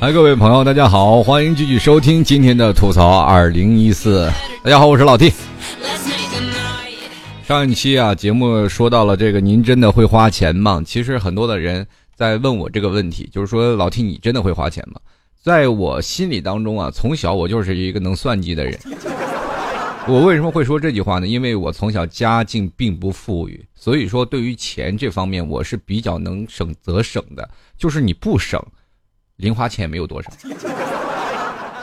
嗨，各位朋友，大家好，欢迎继续收听今天的吐槽二零一四。大家好，我是老 T。上一期啊，节目说到了这个，您真的会花钱吗？其实很多的人在问我这个问题，就是说老 T，你真的会花钱吗？在我心里当中啊，从小我就是一个能算计的人。我为什么会说这句话呢？因为我从小家境并不富裕，所以说对于钱这方面我是比较能省则省的。就是你不省，零花钱也没有多少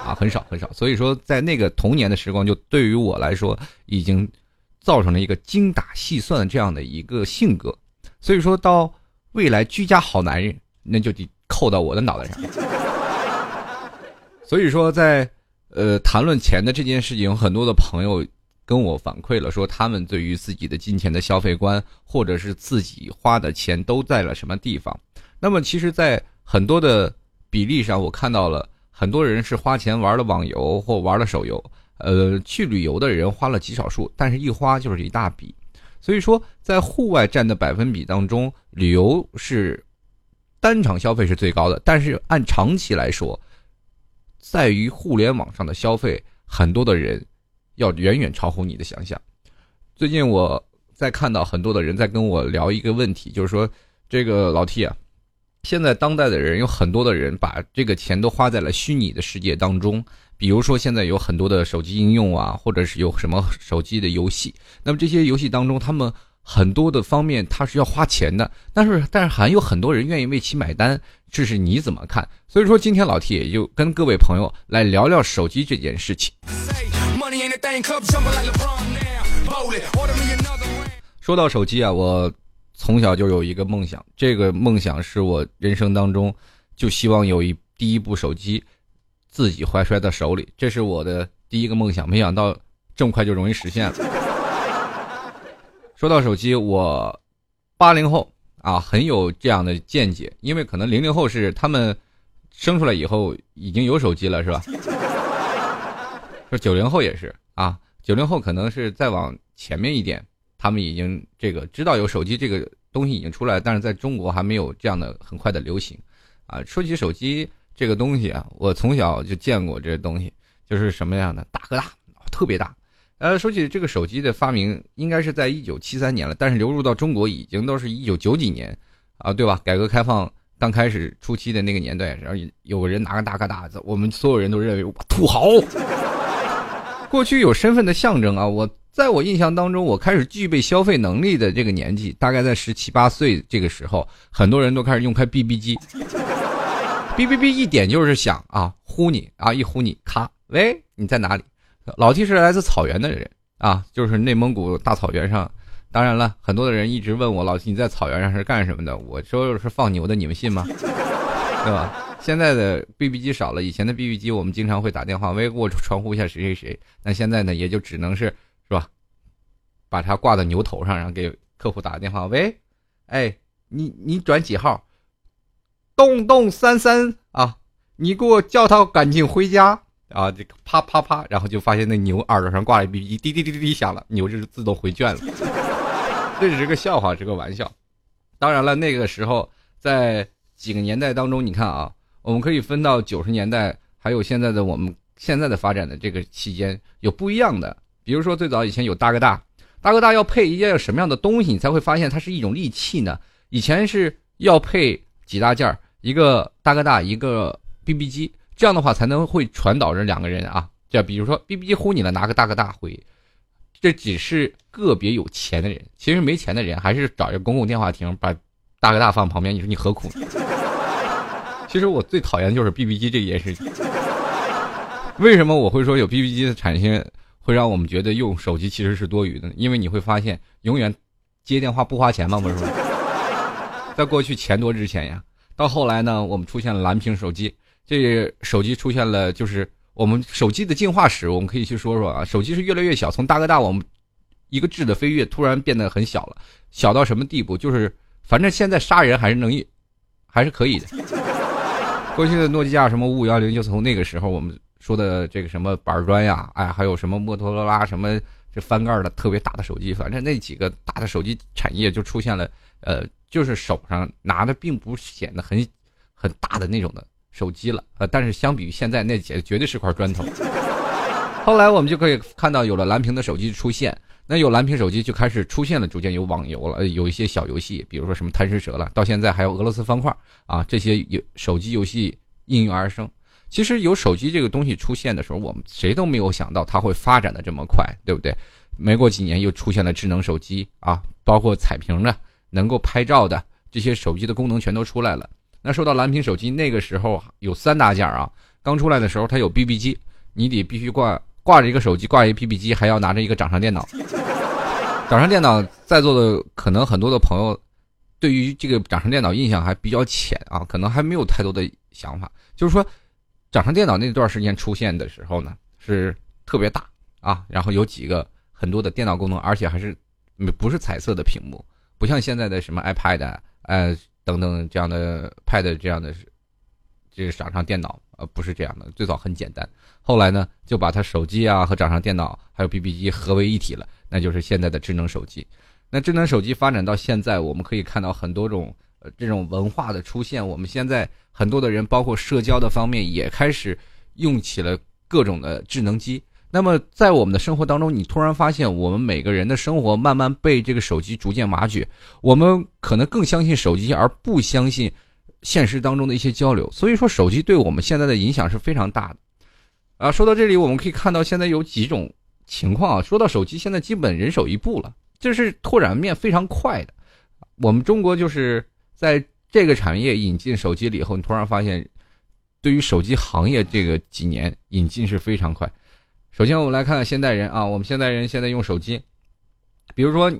啊，很少很少。所以说在那个童年的时光，就对于我来说已经。造成了一个精打细算这样的一个性格，所以说到未来居家好男人，那就得扣到我的脑袋上。所以说，在呃谈论钱的这件事情，很多的朋友跟我反馈了，说他们对于自己的金钱的消费观，或者是自己花的钱都在了什么地方。那么，其实，在很多的比例上，我看到了很多人是花钱玩了网游或玩了手游。呃，去旅游的人花了极少数，但是一花就是一大笔，所以说在户外占的百分比当中，旅游是单场消费是最高的，但是按长期来说，在于互联网上的消费，很多的人要远远超乎你的想象。最近我在看到很多的人在跟我聊一个问题，就是说这个老 T 啊，现在当代的人有很多的人把这个钱都花在了虚拟的世界当中。比如说，现在有很多的手机应用啊，或者是有什么手机的游戏。那么这些游戏当中，他们很多的方面它是要花钱的，但是但是还有很多人愿意为其买单，这是你怎么看？所以说，今天老 T 也就跟各位朋友来聊聊手机这件事情。说到手机啊，我从小就有一个梦想，这个梦想是我人生当中就希望有一第一部手机。自己怀揣在手里，这是我的第一个梦想。没想到这么快就容易实现了。说到手机，我八零后啊，很有这样的见解，因为可能零零后是他们生出来以后已经有手机了，是吧？说九零后也是啊，九零后可能是再往前面一点，他们已经这个知道有手机这个东西已经出来，但是在中国还没有这样的很快的流行啊。说起手机。这个东西啊，我从小就见过这东西，就是什么样的大哥大，特别大。呃，说起这个手机的发明，应该是在一九七三年了，但是流入到中国已经都是一九九几年，啊，对吧？改革开放刚开始初期的那个年代，然后有个人拿个大哥大，我们所有人都认为土豪。过去有身份的象征啊，我在我印象当中，我开始具备消费能力的这个年纪，大概在十七八岁这个时候，很多人都开始用开 BB 机。哔哔哔一点就是响啊，呼你啊，一呼你，咔，喂，你在哪里？老 T 是来自草原的人啊，就是内蒙古大草原上。当然了，很多的人一直问我老 T 你在草原上是干什么的？我说是放牛的，你们信吗？对吧？现在的 BB 机少了，以前的 BB 机我们经常会打电话，喂，给我传呼一下谁谁谁。那现在呢，也就只能是是吧，把它挂在牛头上，然后给客户打个电话，喂，哎，你你转几号？洞洞三三啊，你给我叫他赶紧回家啊！这个啪啪啪，然后就发现那牛耳朵上挂了 BB 机，滴滴滴滴滴响了，牛就是自动回圈了。这只是个笑话，是个玩笑。当然了，那个时候在几个年代当中，你看啊，我们可以分到九十年代，还有现在的我们现在的发展的这个期间有不一样的。比如说最早以前有大哥大，大哥大要配一件什么样的东西，你才会发现它是一种利器呢？以前是要配几大件儿。一个大哥大，一个 BB 机，这样的话才能会传导着两个人啊。就比如说 BB 机呼你了，拿个大哥大回，这只是个别有钱的人，其实没钱的人还是找一个公共电话亭，把大哥大放旁边。你说你何苦呢？其实我最讨厌的就是 BB 机这件事情。为什么我会说有 BB 机的产生会让我们觉得用手机其实是多余的？因为你会发现，永远接电话不花钱吗？不是吗？在过去钱多值钱呀。到后来呢，我们出现了蓝屏手机，这手机出现了，就是我们手机的进化史，我们可以去说说啊。手机是越来越小，从大哥大我们一个质的飞跃，突然变得很小了，小到什么地步？就是反正现在杀人还是能，还是可以的。过去的诺基亚什么五五幺零，就从那个时候我们说的这个什么板砖呀，哎，还有什么摩托罗拉什么这翻盖的特别大的手机，反正那几个大的手机产业就出现了，呃。就是手上拿的并不显得很，很大的那种的手机了呃，但是相比于现在，那绝绝对是块砖头。后来我们就可以看到，有了蓝屏的手机出现，那有蓝屏手机就开始出现了，逐渐有网游了，有一些小游戏，比如说什么贪吃蛇了，到现在还有俄罗斯方块啊，这些有手机游戏应运而生。其实有手机这个东西出现的时候，我们谁都没有想到它会发展的这么快，对不对？没过几年又出现了智能手机啊，包括彩屏的、能够拍照的这些手机的功能全都出来了。那说到蓝屏手机，那个时候有三大件啊，刚出来的时候它有 BB 机，你得必须挂。挂着一个手机，挂一个 BB 机，还要拿着一个掌上电脑。掌上电脑在座的可能很多的朋友，对于这个掌上电脑印象还比较浅啊，可能还没有太多的想法。就是说，掌上电脑那段时间出现的时候呢，是特别大啊，然后有几个很多的电脑功能，而且还是不是彩色的屏幕，不像现在的什么 iPad 呃等等这样的 Pad 这样的，这个掌上电脑。呃，不是这样的，最早很简单，后来呢，就把它手机啊和掌上电脑还有 BB 机合为一体了，那就是现在的智能手机。那智能手机发展到现在，我们可以看到很多种呃这种文化的出现。我们现在很多的人，包括社交的方面，也开始用起了各种的智能机。那么在我们的生活当中，你突然发现，我们每个人的生活慢慢被这个手机逐渐麻痹，我们可能更相信手机，而不相信。现实当中的一些交流，所以说手机对我们现在的影响是非常大的，啊，说到这里，我们可以看到现在有几种情况啊。说到手机，现在基本人手一部了，这是拓展面非常快的。我们中国就是在这个产业引进手机了以后，你突然发现，对于手机行业这个几年引进是非常快。首先，我们来看看现代人啊，我们现代人现在用手机，比如说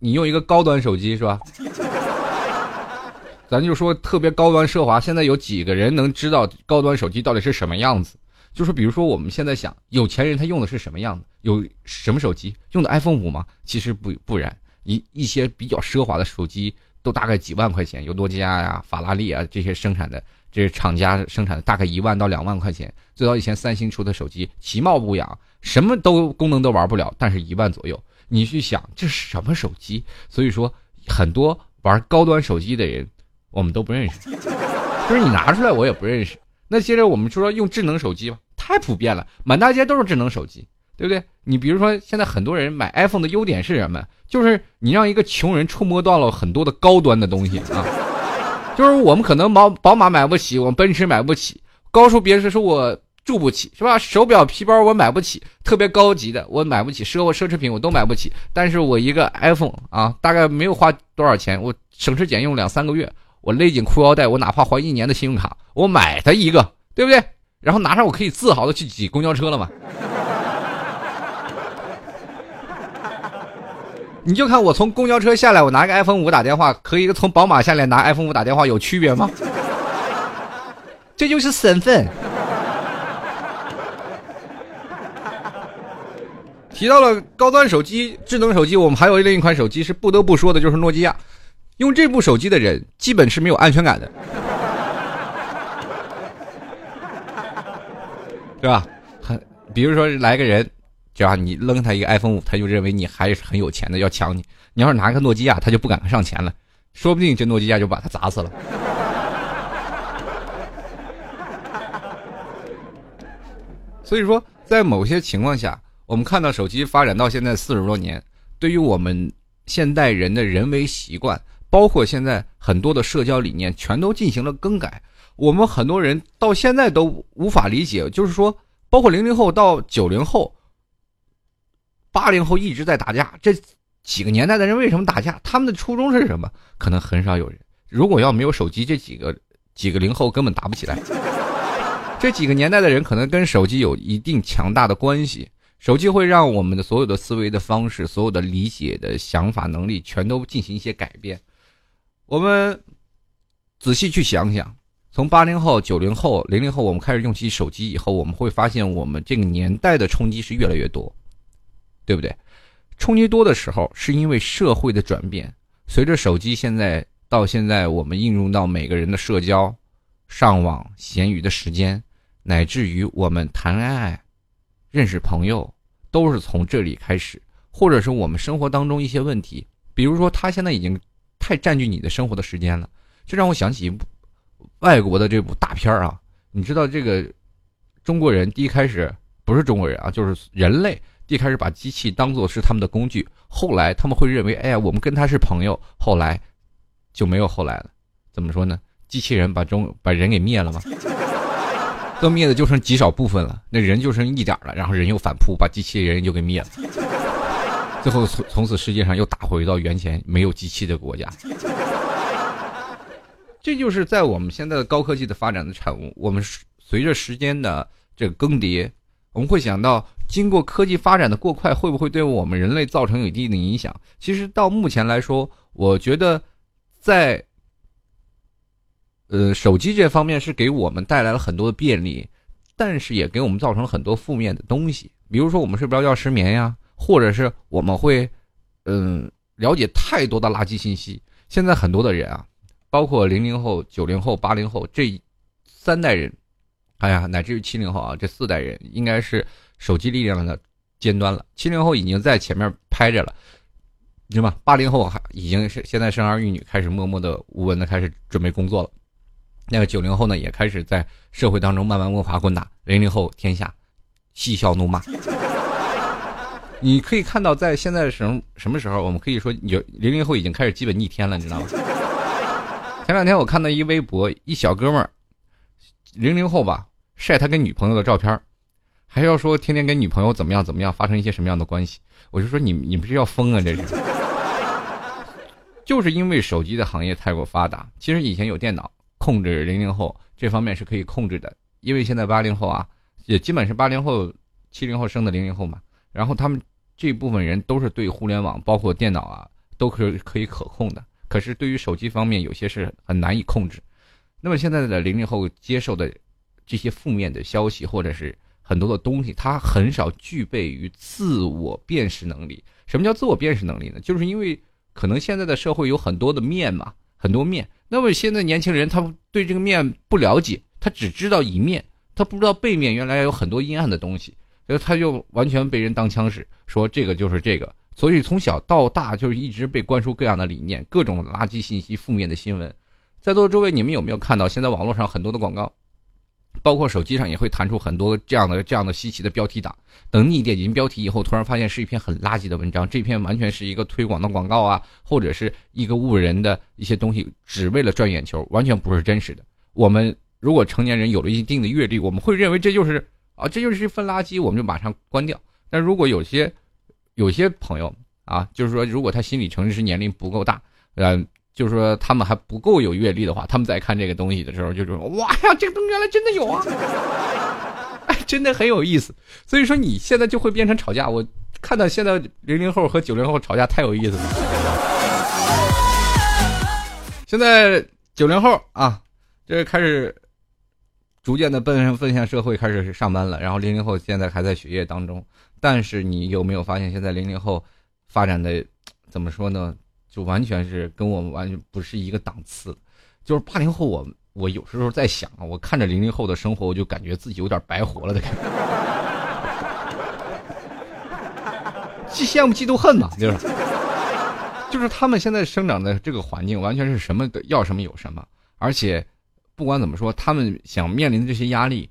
你用一个高端手机是吧？咱就说特别高端奢华，现在有几个人能知道高端手机到底是什么样子？就是比如说我们现在想，有钱人他用的是什么样子？有什么手机用的 iPhone 五吗？其实不不然，一一些比较奢华的手机都大概几万块钱，有诺基亚呀、法拉利啊这些生产的，这是厂家生产的，大概一万到两万块钱。最早以前三星出的手机其貌不扬，什么都功能都玩不了，但是一万左右。你去想这是什么手机？所以说很多玩高端手机的人。我们都不认识，就是你拿出来我也不认识。那接着我们说说用智能手机吧，太普遍了，满大街都是智能手机，对不对？你比如说现在很多人买 iPhone 的优点是什么？就是你让一个穷人触摸到了很多的高端的东西啊。就是我们可能宝宝马买不起，我们奔驰买不起，高速别墅我住不起，是吧？手表皮包我买不起，特别高级的我买不起，奢奢侈品我都买不起。但是我一个 iPhone 啊，大概没有花多少钱，我省吃俭用两三个月。我勒紧裤腰带，我哪怕还一年的信用卡，我买它一个，对不对？然后拿上，我可以自豪的去挤公交车了嘛？你就看我从公交车下来，我拿个 iPhone 五打电话，和一个从宝马下来拿 iPhone 五打电话有区别吗？这就是身份。提到了高端手机、智能手机，我们还有另一款手机是不得不说的，就是诺基亚。用这部手机的人基本是没有安全感的，对吧？很，比如说来个人，只要你扔他一个 iPhone 五，他就认为你还是很有钱的，要抢你。你要是拿个诺基亚，他就不敢上前了，说不定这诺基亚就把他砸死了。所以说，在某些情况下，我们看到手机发展到现在四十多年，对于我们现代人的人为习惯。包括现在很多的社交理念全都进行了更改，我们很多人到现在都无法理解，就是说，包括零零后到九零后、八零后一直在打架，这几个年代的人为什么打架？他们的初衷是什么？可能很少有人。如果要没有手机，这几个几个零后根本打不起来。这几个年代的人可能跟手机有一定强大的关系。手机会让我们的所有的思维的方式、所有的理解的想法能力全都进行一些改变。我们仔细去想想，从八零后、九零后、零零后，我们开始用起手机以后，我们会发现，我们这个年代的冲击是越来越多，对不对？冲击多的时候，是因为社会的转变。随着手机现在到现在，我们应用到每个人的社交、上网、闲余的时间，乃至于我们谈恋爱、认识朋友，都是从这里开始，或者是我们生活当中一些问题，比如说他现在已经。太占据你的生活的时间了，这让我想起一部外国的这部大片啊，你知道这个中国人第一开始不是中国人啊，就是人类一开始把机器当做是他们的工具，后来他们会认为，哎呀，我们跟他是朋友，后来就没有后来了。怎么说呢？机器人把中把人给灭了吗？都灭的就剩极少部分了，那人就剩一点了，然后人又反扑，把机器人又给灭了，最后从从此世界上又打回到原前没有机器的国家。这就是在我们现在的高科技的发展的产物。我们随着时间的这个更迭，我们会想到，经过科技发展的过快，会不会对我们人类造成有一定的影响？其实到目前来说，我觉得，在呃手机这方面是给我们带来了很多的便利，但是也给我们造成了很多负面的东西。比如说，我们睡不着觉、失眠呀，或者是我们会嗯了解太多的垃圾信息。现在很多的人啊。包括零零后、九零后、八零后这三代人，哎呀，乃至于七零后啊，这四代人应该是手机力量的尖端了。七零后已经在前面拍着了，对吧？八零后还已经是现在生儿育女，开始默默的、无闻的开始准备工作了。那个九零后呢，也开始在社会当中慢慢摸爬滚打。零零后天下嬉笑怒骂，你可以看到，在现在什什么时候，我们可以说有零零后已经开始基本逆天了，你知道吗？前两天我看到一微博，一小哥们儿，零零后吧，晒他跟女朋友的照片还要说天天跟女朋友怎么样怎么样，发生一些什么样的关系。我就说你你不是要疯啊？这是，就是因为手机的行业太过发达。其实以前有电脑控制零零后这方面是可以控制的，因为现在八零后啊，也基本是八零后、七零后生的零零后嘛，然后他们这部分人都是对互联网包括电脑啊都可可以可控的。可是对于手机方面，有些是很难以控制。那么现在的零零后接受的这些负面的消息，或者是很多的东西，他很少具备于自我辨识能力。什么叫自我辨识能力呢？就是因为可能现在的社会有很多的面嘛，很多面。那么现在年轻人他对这个面不了解，他只知道一面，他不知道背面原来有很多阴暗的东西，所以他就完全被人当枪使，说这个就是这个。所以从小到大就是一直被灌输各样的理念，各种垃圾信息、负面的新闻。在座的诸位，你们有没有看到现在网络上很多的广告，包括手机上也会弹出很多这样的、这样的稀奇的标题党。等你点进标题以后，突然发现是一篇很垃圾的文章，这篇完全是一个推广的广告啊，或者是一个误人的一些东西，只为了赚眼球，完全不是真实的。我们如果成年人有了一定的阅历，我们会认为这就是啊，这就是一份垃圾，我们就马上关掉。但如果有些，有些朋友啊，就是说，如果他心理承受年龄不够大，呃，就是说他们还不够有阅历的话，他们在看这个东西的时候，就是说哇呀，这个东西原来真的有啊，哎，真的很有意思。所以说你现在就会变成吵架。我看到现在零零后和九零后吵架太有意思了。现在九零后啊，这开始逐渐的奔奔向社会，开始上班了，然后零零后现在还在学业当中。但是你有没有发现，现在零零后发展的怎么说呢？就完全是跟我们完全不是一个档次。就是八零后，我我有时候在想啊，我看着零零后的生活，我就感觉自己有点白活了的感觉。既羡慕嫉妒恨嘛，就是，就是他们现在生长的这个环境，完全是什么要什么有什么。而且，不管怎么说，他们想面临的这些压力，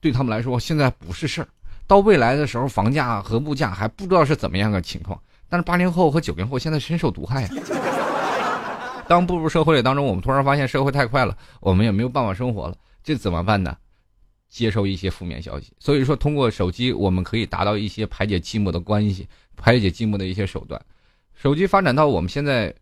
对他们来说现在不是事儿。到未来的时候，房价和物价还不知道是怎么样个情况。但是八零后和九零后现在深受毒害呀。当步入社会当中，我们突然发现社会太快了，我们也没有办法生活了，这怎么办呢？接受一些负面消息。所以说，通过手机，我们可以达到一些排解寂寞的关系，排解寂寞的一些手段。手机发展到我们现在，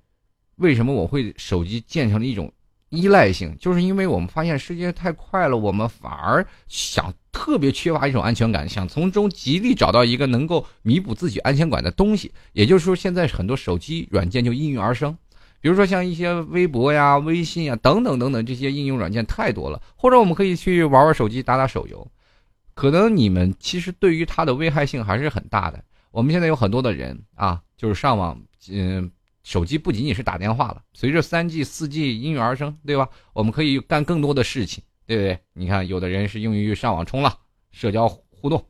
为什么我会手机建成了一种？依赖性，就是因为我们发现世界太快了，我们反而想特别缺乏一种安全感，想从中极力找到一个能够弥补自己安全感的东西。也就是说，现在很多手机软件就应运而生，比如说像一些微博呀、微信呀等等等等这些应用软件太多了，或者我们可以去玩玩手机、打打手游。可能你们其实对于它的危害性还是很大的。我们现在有很多的人啊，就是上网，嗯。手机不仅仅是打电话了，随着三 G、四 G 应运而生，对吧？我们可以干更多的事情，对不对？你看，有的人是用于上网冲浪、社交互动、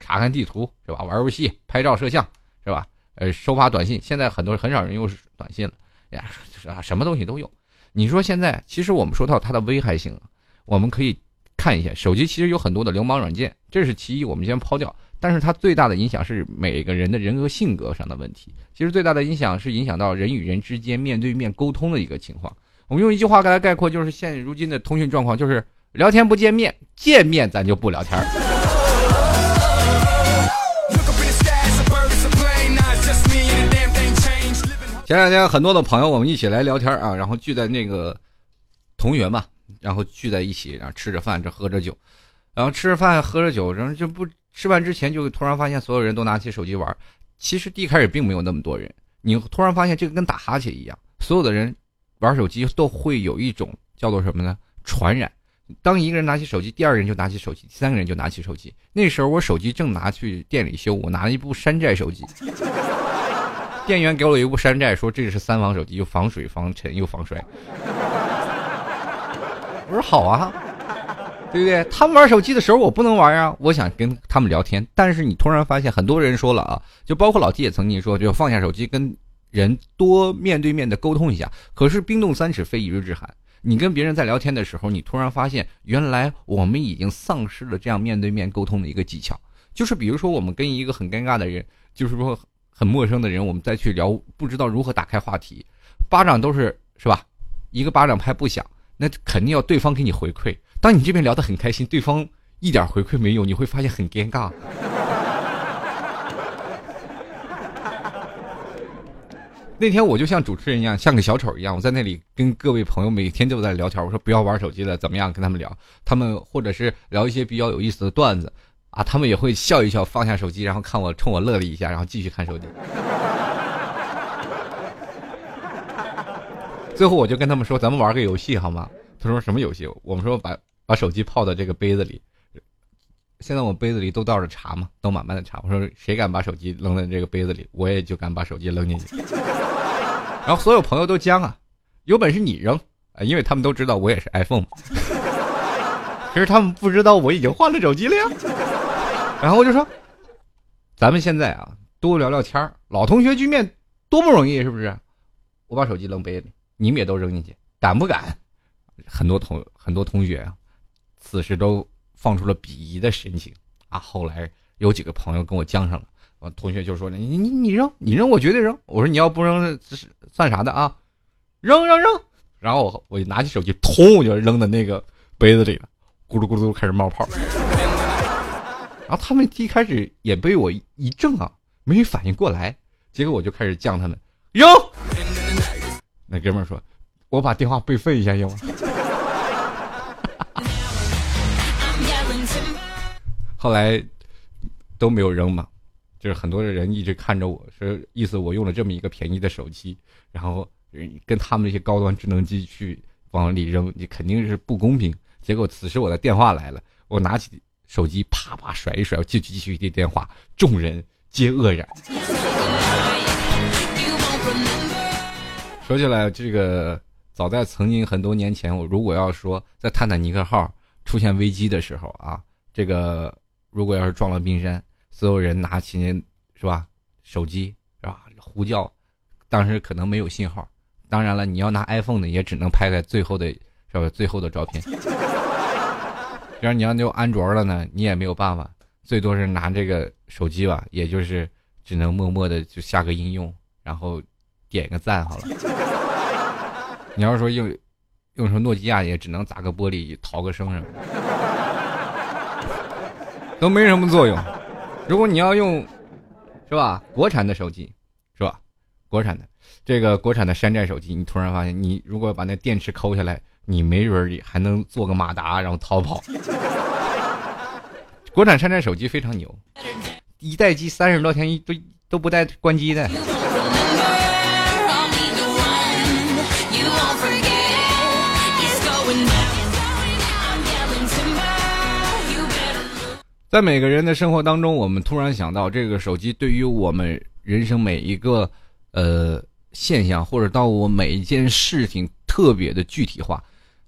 查看地图，是吧？玩游戏、拍照、摄像，是吧？呃，收发短信，现在很多很少人用短信了，呀，啊，什么东西都有。你说现在，其实我们说到它的危害性，我们可以看一下手机，其实有很多的流氓软件，这是其一，我们先抛掉。但是它最大的影响是每个人的人格性格上的问题。其实最大的影响是影响到人与人之间面对面沟通的一个情况。我们用一句话来概括，就是现如今的通讯状况，就是聊天不见面，见面咱就不聊天。前两天很多的朋友，我们一起来聊天啊，然后聚在那个同学嘛，然后聚在一起，然后吃着饭，这喝着酒，然后吃着饭喝着酒，然后就不吃饭之前就突然发现所有人都拿起手机玩。其实一开始并没有那么多人，你突然发现这个跟打哈欠一样，所有的人玩手机都会有一种叫做什么呢？传染。当一个人拿起手机，第二个人就拿起手机，第三个人就拿起手机。那时候我手机正拿去店里修，我拿了一部山寨手机。店员给我一部山寨，说这是三防手机，又防水、防尘又防摔。我说好啊，对不对？他们玩手机的时候我不能玩啊，我想跟他们聊天。但是你突然发现，很多人说了啊，就包括老 T 也曾经说，就放下手机，跟人多面对面的沟通一下。可是冰冻三尺非一日之寒，你跟别人在聊天的时候，你突然发现，原来我们已经丧失了这样面对面沟通的一个技巧。就是比如说，我们跟一个很尴尬的人，就是说。很陌生的人，我们再去聊，不知道如何打开话题，巴掌都是是吧？一个巴掌拍不响，那肯定要对方给你回馈。当你这边聊得很开心，对方一点回馈没有，你会发现很尴尬。那天我就像主持人一样，像个小丑一样，我在那里跟各位朋友每天都在聊天。我说不要玩手机了，怎么样？跟他们聊，他们或者是聊一些比较有意思的段子。啊，他们也会笑一笑，放下手机，然后看我，冲我乐了一下，然后继续看手机。最后我就跟他们说：“咱们玩个游戏好吗？”他说：“什么游戏？”我们说：“把把手机泡到这个杯子里。”现在我杯子里都倒着茶嘛，都满满的茶。我说：“谁敢把手机扔在这个杯子里，我也就敢把手机扔进去。”然后所有朋友都僵啊，有本事你扔，因为他们都知道我也是 iPhone。可是他们不知道我已经换了手机了呀。然后我就说，咱们现在啊，多聊聊天老同学聚面多不容易，是不是？我把手机扔杯里，你们也都扔进去，敢不敢？很多同很多同学啊，此时都放出了鄙夷的神情啊。后来有几个朋友跟我犟上了，我同学就说：“你你你扔，你扔，我绝对扔。”我说：“你要不扔，这是算啥的啊？扔扔扔！”然后我我就拿起手机，通我就扔在那个杯子里了，咕噜咕噜开始冒泡。然后他们一开始也被我一正啊，没反应过来，结果我就开始犟他们，扔。那哥们儿说：“我把电话备份一下行吗？”后来都没有扔嘛，就是很多的人一直看着我说，意思我用了这么一个便宜的手机，然后跟他们那些高端智能机去往里扔，你肯定是不公平。结果此时我的电话来了，我拿起。手机啪啪甩一甩，继继续接电话，众人皆愕然。说起来，这个早在曾经很多年前，我如果要说在泰坦尼克号出现危机的时候啊，这个如果要是撞了冰山，所有人拿起是吧手机是吧呼叫，当时可能没有信号。当然了，你要拿 iPhone 的，也只能拍个最后的是吧最后的照片。要是你要用安卓了呢，你也没有办法，最多是拿这个手机吧，也就是只能默默的就下个应用，然后点个赞好了。你要是说用用成诺基亚，也只能砸个玻璃逃个生什么，都没什么作用。如果你要用，是吧？国产的手机，是吧？国产的这个国产的山寨手机，你突然发现，你如果把那电池抠下来。你没准儿还能做个马达，然后逃跑。国产山寨手机非常牛，一待机三十多天一都都不带关机的。在每个人的生活当中，我们突然想到，这个手机对于我们人生每一个呃现象，或者到我每一件事情特别的具体化。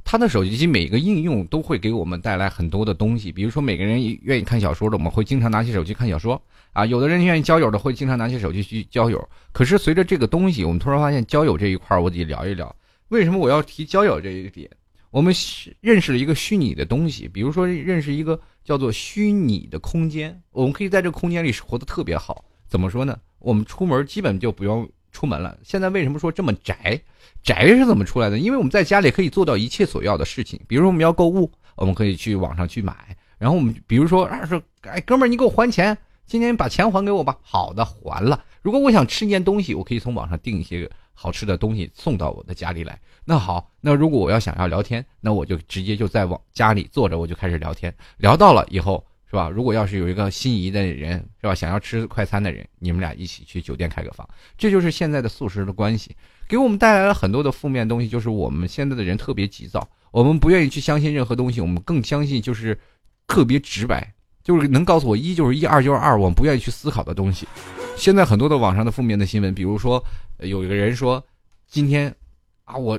他的手机每个应用都会给我们带来很多的东西，比如说每个人愿意看小说的，我们会经常拿起手机看小说啊；有的人愿意交友的，会经常拿起手机去交友。可是随着这个东西，我们突然发现交友这一块，我得聊一聊。为什么我要提交友这一点？我们认识了一个虚拟的东西，比如说认识一个叫做虚拟的空间，我们可以在这个空间里活得特别好。怎么说呢？我们出门基本就不用出门了。现在为什么说这么宅？宅是怎么出来的？因为我们在家里可以做到一切所要的事情。比如说我们要购物，我们可以去网上去买。然后我们比如说啊说，哎哥们儿，你给我还钱，今天把钱还给我吧。好的，还了。如果我想吃一件东西，我可以从网上订一些好吃的东西送到我的家里来。那好，那如果我要想要聊天，那我就直接就在往家里坐着，我就开始聊天。聊到了以后，是吧？如果要是有一个心仪的人，是吧？想要吃快餐的人，你们俩一起去酒店开个房，这就是现在的素食的关系，给我们带来了很多的负面东西。就是我们现在的人特别急躁，我们不愿意去相信任何东西，我们更相信就是特别直白，就是能告诉我一就是一，二就是二，我们不愿意去思考的东西。现在很多的网上的负面的新闻，比如说有一个人说，今天啊我。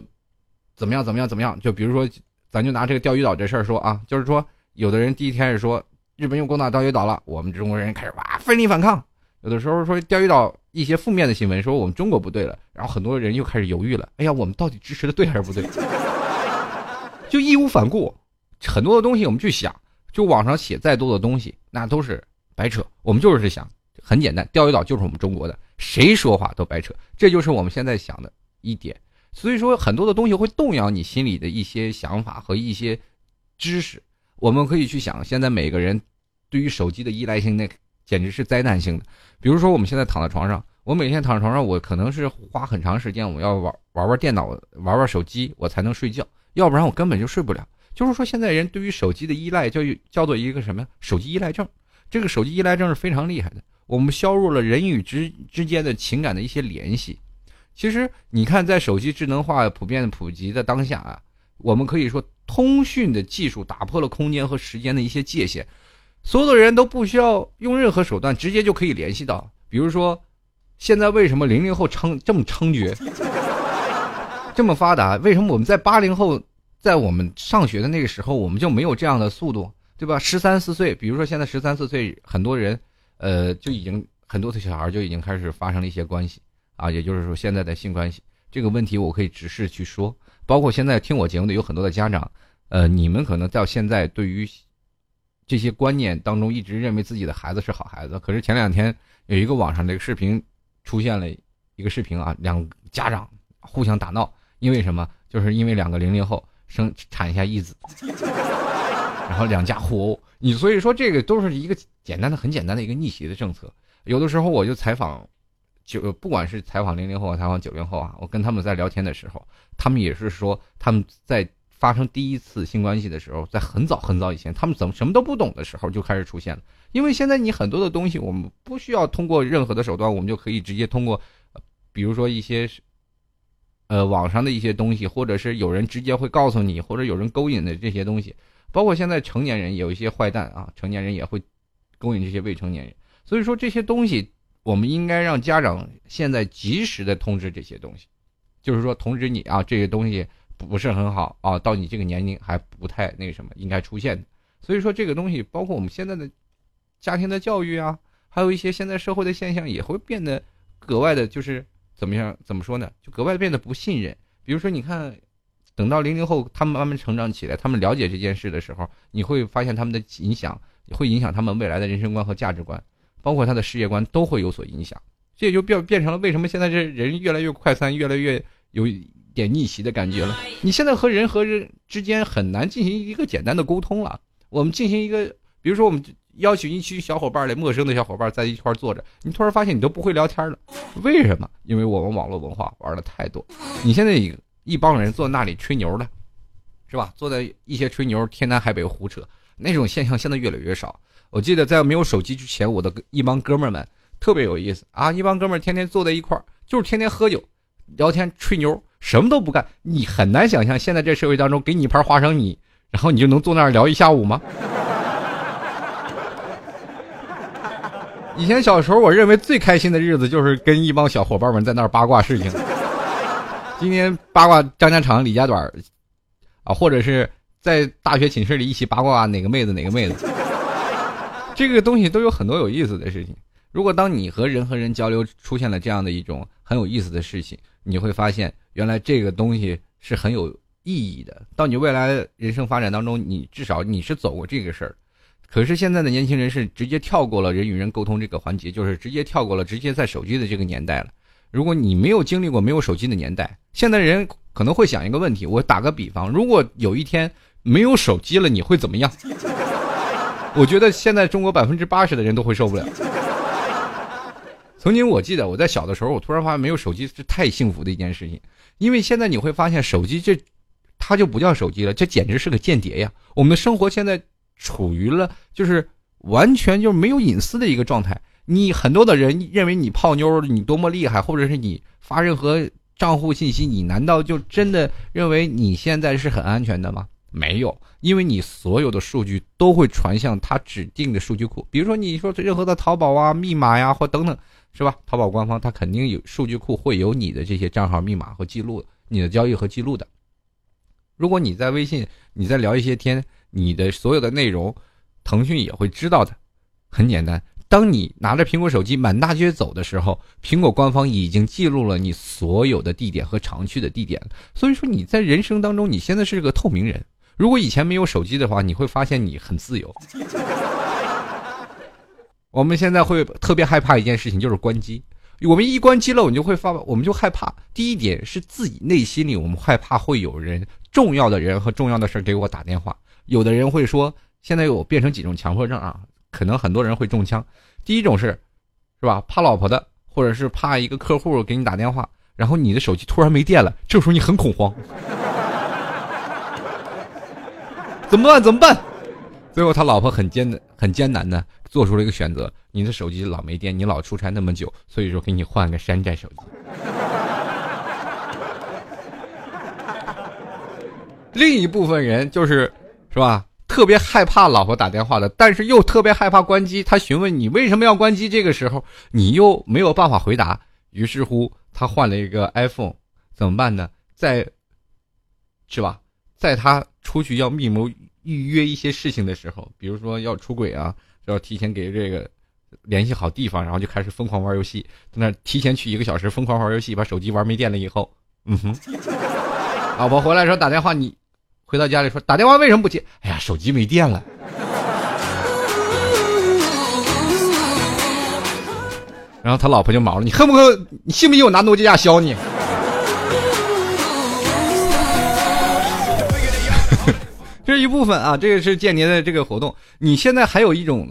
怎么样？怎么样？怎么样？就比如说，咱就拿这个钓鱼岛这事儿说啊，就是说，有的人第一天是说日本又攻打钓鱼岛了，我们中国人开始哇奋力反抗；有的时候说钓鱼岛一些负面的新闻，说我们中国不对了，然后很多人又开始犹豫了。哎呀，我们到底支持的对还是不对？就义无反顾，很多的东西我们去想，就网上写再多的东西，那都是白扯。我们就是想，很简单，钓鱼岛就是我们中国的，谁说话都白扯。这就是我们现在想的一点。所以说，很多的东西会动摇你心里的一些想法和一些知识。我们可以去想，现在每个人对于手机的依赖性，那简直是灾难性的。比如说，我们现在躺在床上，我每天躺在床上，我可能是花很长时间，我要玩玩玩电脑，玩玩手机，我才能睡觉，要不然我根本就睡不了。就是说，现在人对于手机的依赖，叫叫做一个什么？手机依赖症。这个手机依赖症是非常厉害的，我们削弱了人与之之间的情感的一些联系。其实你看，在手机智能化普遍普及的当下啊，我们可以说通讯的技术打破了空间和时间的一些界限，所有的人都不需要用任何手段，直接就可以联系到。比如说，现在为什么零零后猖这么猖獗，这么发达？为什么我们在八零后，在我们上学的那个时候，我们就没有这样的速度，对吧？十三四岁，比如说现在十三四岁，很多人，呃，就已经很多的小孩就已经开始发生了一些关系。啊，也就是说，现在的性关系这个问题，我可以直视去说。包括现在听我节目的有很多的家长，呃，你们可能到现在对于这些观念当中，一直认为自己的孩子是好孩子。可是前两天有一个网上的一个视频出现了一个视频啊，两家长互相打闹，因为什么？就是因为两个零零后生产一下一子，然后两家互殴。你所以说这个都是一个简单的、很简单的一个逆袭的政策。有的时候我就采访。就不管是采访零零后，采访九零后啊，我跟他们在聊天的时候，他们也是说他们在发生第一次性关系的时候，在很早很早以前，他们怎么什么都不懂的时候就开始出现了。因为现在你很多的东西，我们不需要通过任何的手段，我们就可以直接通过，比如说一些，呃，网上的一些东西，或者是有人直接会告诉你，或者有人勾引的这些东西，包括现在成年人有一些坏蛋啊，成年人也会勾引这些未成年人，所以说这些东西。我们应该让家长现在及时的通知这些东西，就是说通知你啊，这些东西不是很好啊，到你这个年龄还不太那什么，应该出现的。所以说这个东西，包括我们现在的家庭的教育啊，还有一些现在社会的现象，也会变得格外的，就是怎么样？怎么说呢？就格外变得不信任。比如说，你看，等到零零后他们慢慢成长起来，他们了解这件事的时候，你会发现他们的影响会影响他们未来的人生观和价值观。包括他的世界观都会有所影响，这也就变变成了为什么现在这人越来越快餐，越来越有一点逆袭的感觉了。你现在和人和人之间很难进行一个简单的沟通了。我们进行一个，比如说我们邀请一群小伙伴来，陌生的小伙伴在一块坐着，你突然发现你都不会聊天了，为什么？因为我们网络文化玩的太多。你现在一一帮人坐那里吹牛的，是吧？坐在一些吹牛，天南海北胡扯，那种现象现在越来越少。我记得在没有手机之前，我的一帮哥们儿们特别有意思啊！一帮哥们儿天天坐在一块儿，就是天天喝酒、聊天、吹牛，什么都不干。你很难想象，现在这社会当中，给你一盘花生米，然后你就能坐那儿聊一下午吗？以前小时候，我认为最开心的日子就是跟一帮小伙伴们在那儿八卦事情。今天八卦张家长、李家短，啊，或者是在大学寝室里一起八卦哪个妹子哪个妹子。这个东西都有很多有意思的事情。如果当你和人和人交流出现了这样的一种很有意思的事情，你会发现原来这个东西是很有意义的。到你未来人生发展当中，你至少你是走过这个事儿。可是现在的年轻人是直接跳过了人与人沟通这个环节，就是直接跳过了直接在手机的这个年代了。如果你没有经历过没有手机的年代，现在人可能会想一个问题：我打个比方，如果有一天没有手机了，你会怎么样？我觉得现在中国百分之八十的人都会受不了。曾经我记得我在小的时候，我突然发现没有手机是太幸福的一件事情，因为现在你会发现手机这，它就不叫手机了，这简直是个间谍呀！我们的生活现在。处于了就是完全就没有隐私的一个状态。你很多的人认为你泡妞你多么厉害，或者是你发任何账户信息，你难道就真的认为你现在是很安全的吗？没有，因为你所有的数据都会传向他指定的数据库。比如说你说任何的淘宝啊、密码呀或等等，是吧？淘宝官方它肯定有数据库，会有你的这些账号密码和记录，你的交易和记录的。如果你在微信，你在聊一些天。你的所有的内容，腾讯也会知道的。很简单，当你拿着苹果手机满大街走的时候，苹果官方已经记录了你所有的地点和常去的地点。所以说你在人生当中，你现在是个透明人。如果以前没有手机的话，你会发现你很自由。我们现在会特别害怕一件事情，就是关机。我们一关机了，我们就会发，我们就害怕。第一点是自己内心里，我们害怕会有人重要的人和重要的事给我打电话。有的人会说，现在有变成几种强迫症啊？可能很多人会中枪。第一种是，是吧？怕老婆的，或者是怕一个客户给你打电话，然后你的手机突然没电了，这时候你很恐慌，怎么办？怎么办？最后他老婆很艰难很艰难的做出了一个选择：你的手机老没电，你老出差那么久，所以说给你换个山寨手机。另一部分人就是。是吧？特别害怕老婆打电话的，但是又特别害怕关机。他询问你为什么要关机，这个时候你又没有办法回答。于是乎，他换了一个 iPhone，怎么办呢？在，是吧？在他出去要密谋预约一些事情的时候，比如说要出轨啊，要提前给这个联系好地方，然后就开始疯狂玩游戏。在那提前去一个小时疯狂玩游戏，把手机玩没电了以后，嗯哼，老婆回来时候打电话你。回到家里说打电话为什么不接？哎呀，手机没电了。然后他老婆就毛了，你恨不恨？你信不信我拿诺基亚削你？这是一部分啊，这个是间谍的这个活动。你现在还有一种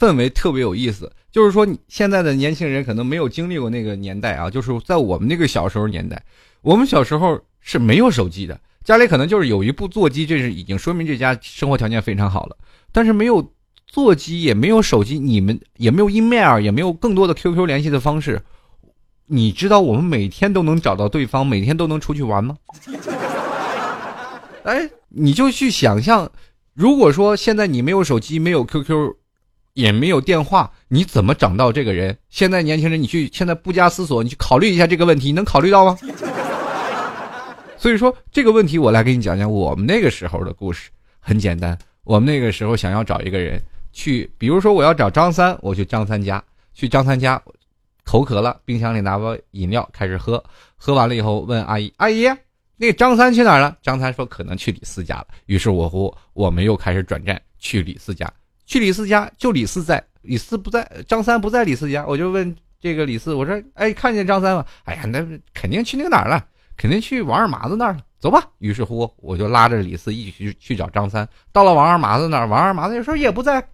氛围特别有意思，就是说你现在的年轻人可能没有经历过那个年代啊，就是在我们那个小时候年代，我们小时候是没有手机的。家里可能就是有一部座机，这是已经说明这家生活条件非常好了。但是没有座机，也没有手机，你们也没有 email，也没有更多的 QQ 联系的方式。你知道我们每天都能找到对方，每天都能出去玩吗？哎，你就去想象，如果说现在你没有手机，没有 QQ，也没有电话，你怎么找到这个人？现在年轻人，你去现在不加思索，你去考虑一下这个问题，你能考虑到吗？所以说这个问题，我来给你讲讲我们那个时候的故事。很简单，我们那个时候想要找一个人去，比如说我要找张三，我去张三家，去张三家，口渴了，冰箱里拿包饮料开始喝，喝完了以后问阿姨：“阿姨，那个张三去哪儿了？”张三说：“可能去李四家了。”于是我和我们又开始转战去李四家，去李四家就李四在，李四不在，张三不在李四家，我就问这个李四，我说：“哎，看见张三了？”哎呀，那肯定去那个哪儿了。肯定去王二麻子那儿了，走吧。于是乎，我就拉着李四一起去去找张三。到了王二麻子那儿，王二麻子有时候也不在。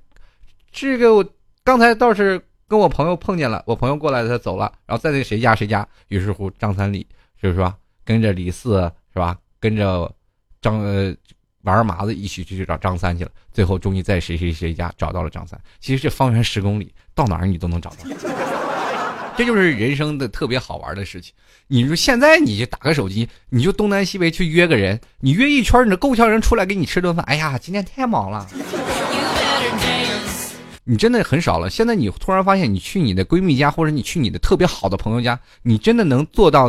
这个我刚才倒是跟我朋友碰见了，我朋友过来他走了，然后在那谁家谁家。于是乎，张三李就是说跟着李四是吧？跟着张呃王二麻子一起去找张三去了。最后终于在谁谁谁家找到了张三。其实这方圆十公里，到哪儿你都能找到。这就是人生的特别好玩的事情。你说现在你就打个手机，你就东南西北去约个人，你约一圈，你够呛人出来给你吃顿饭。哎呀，今天太忙了，你真的很少了。现在你突然发现，你去你的闺蜜家，或者你去你的特别好的朋友家，你真的能做到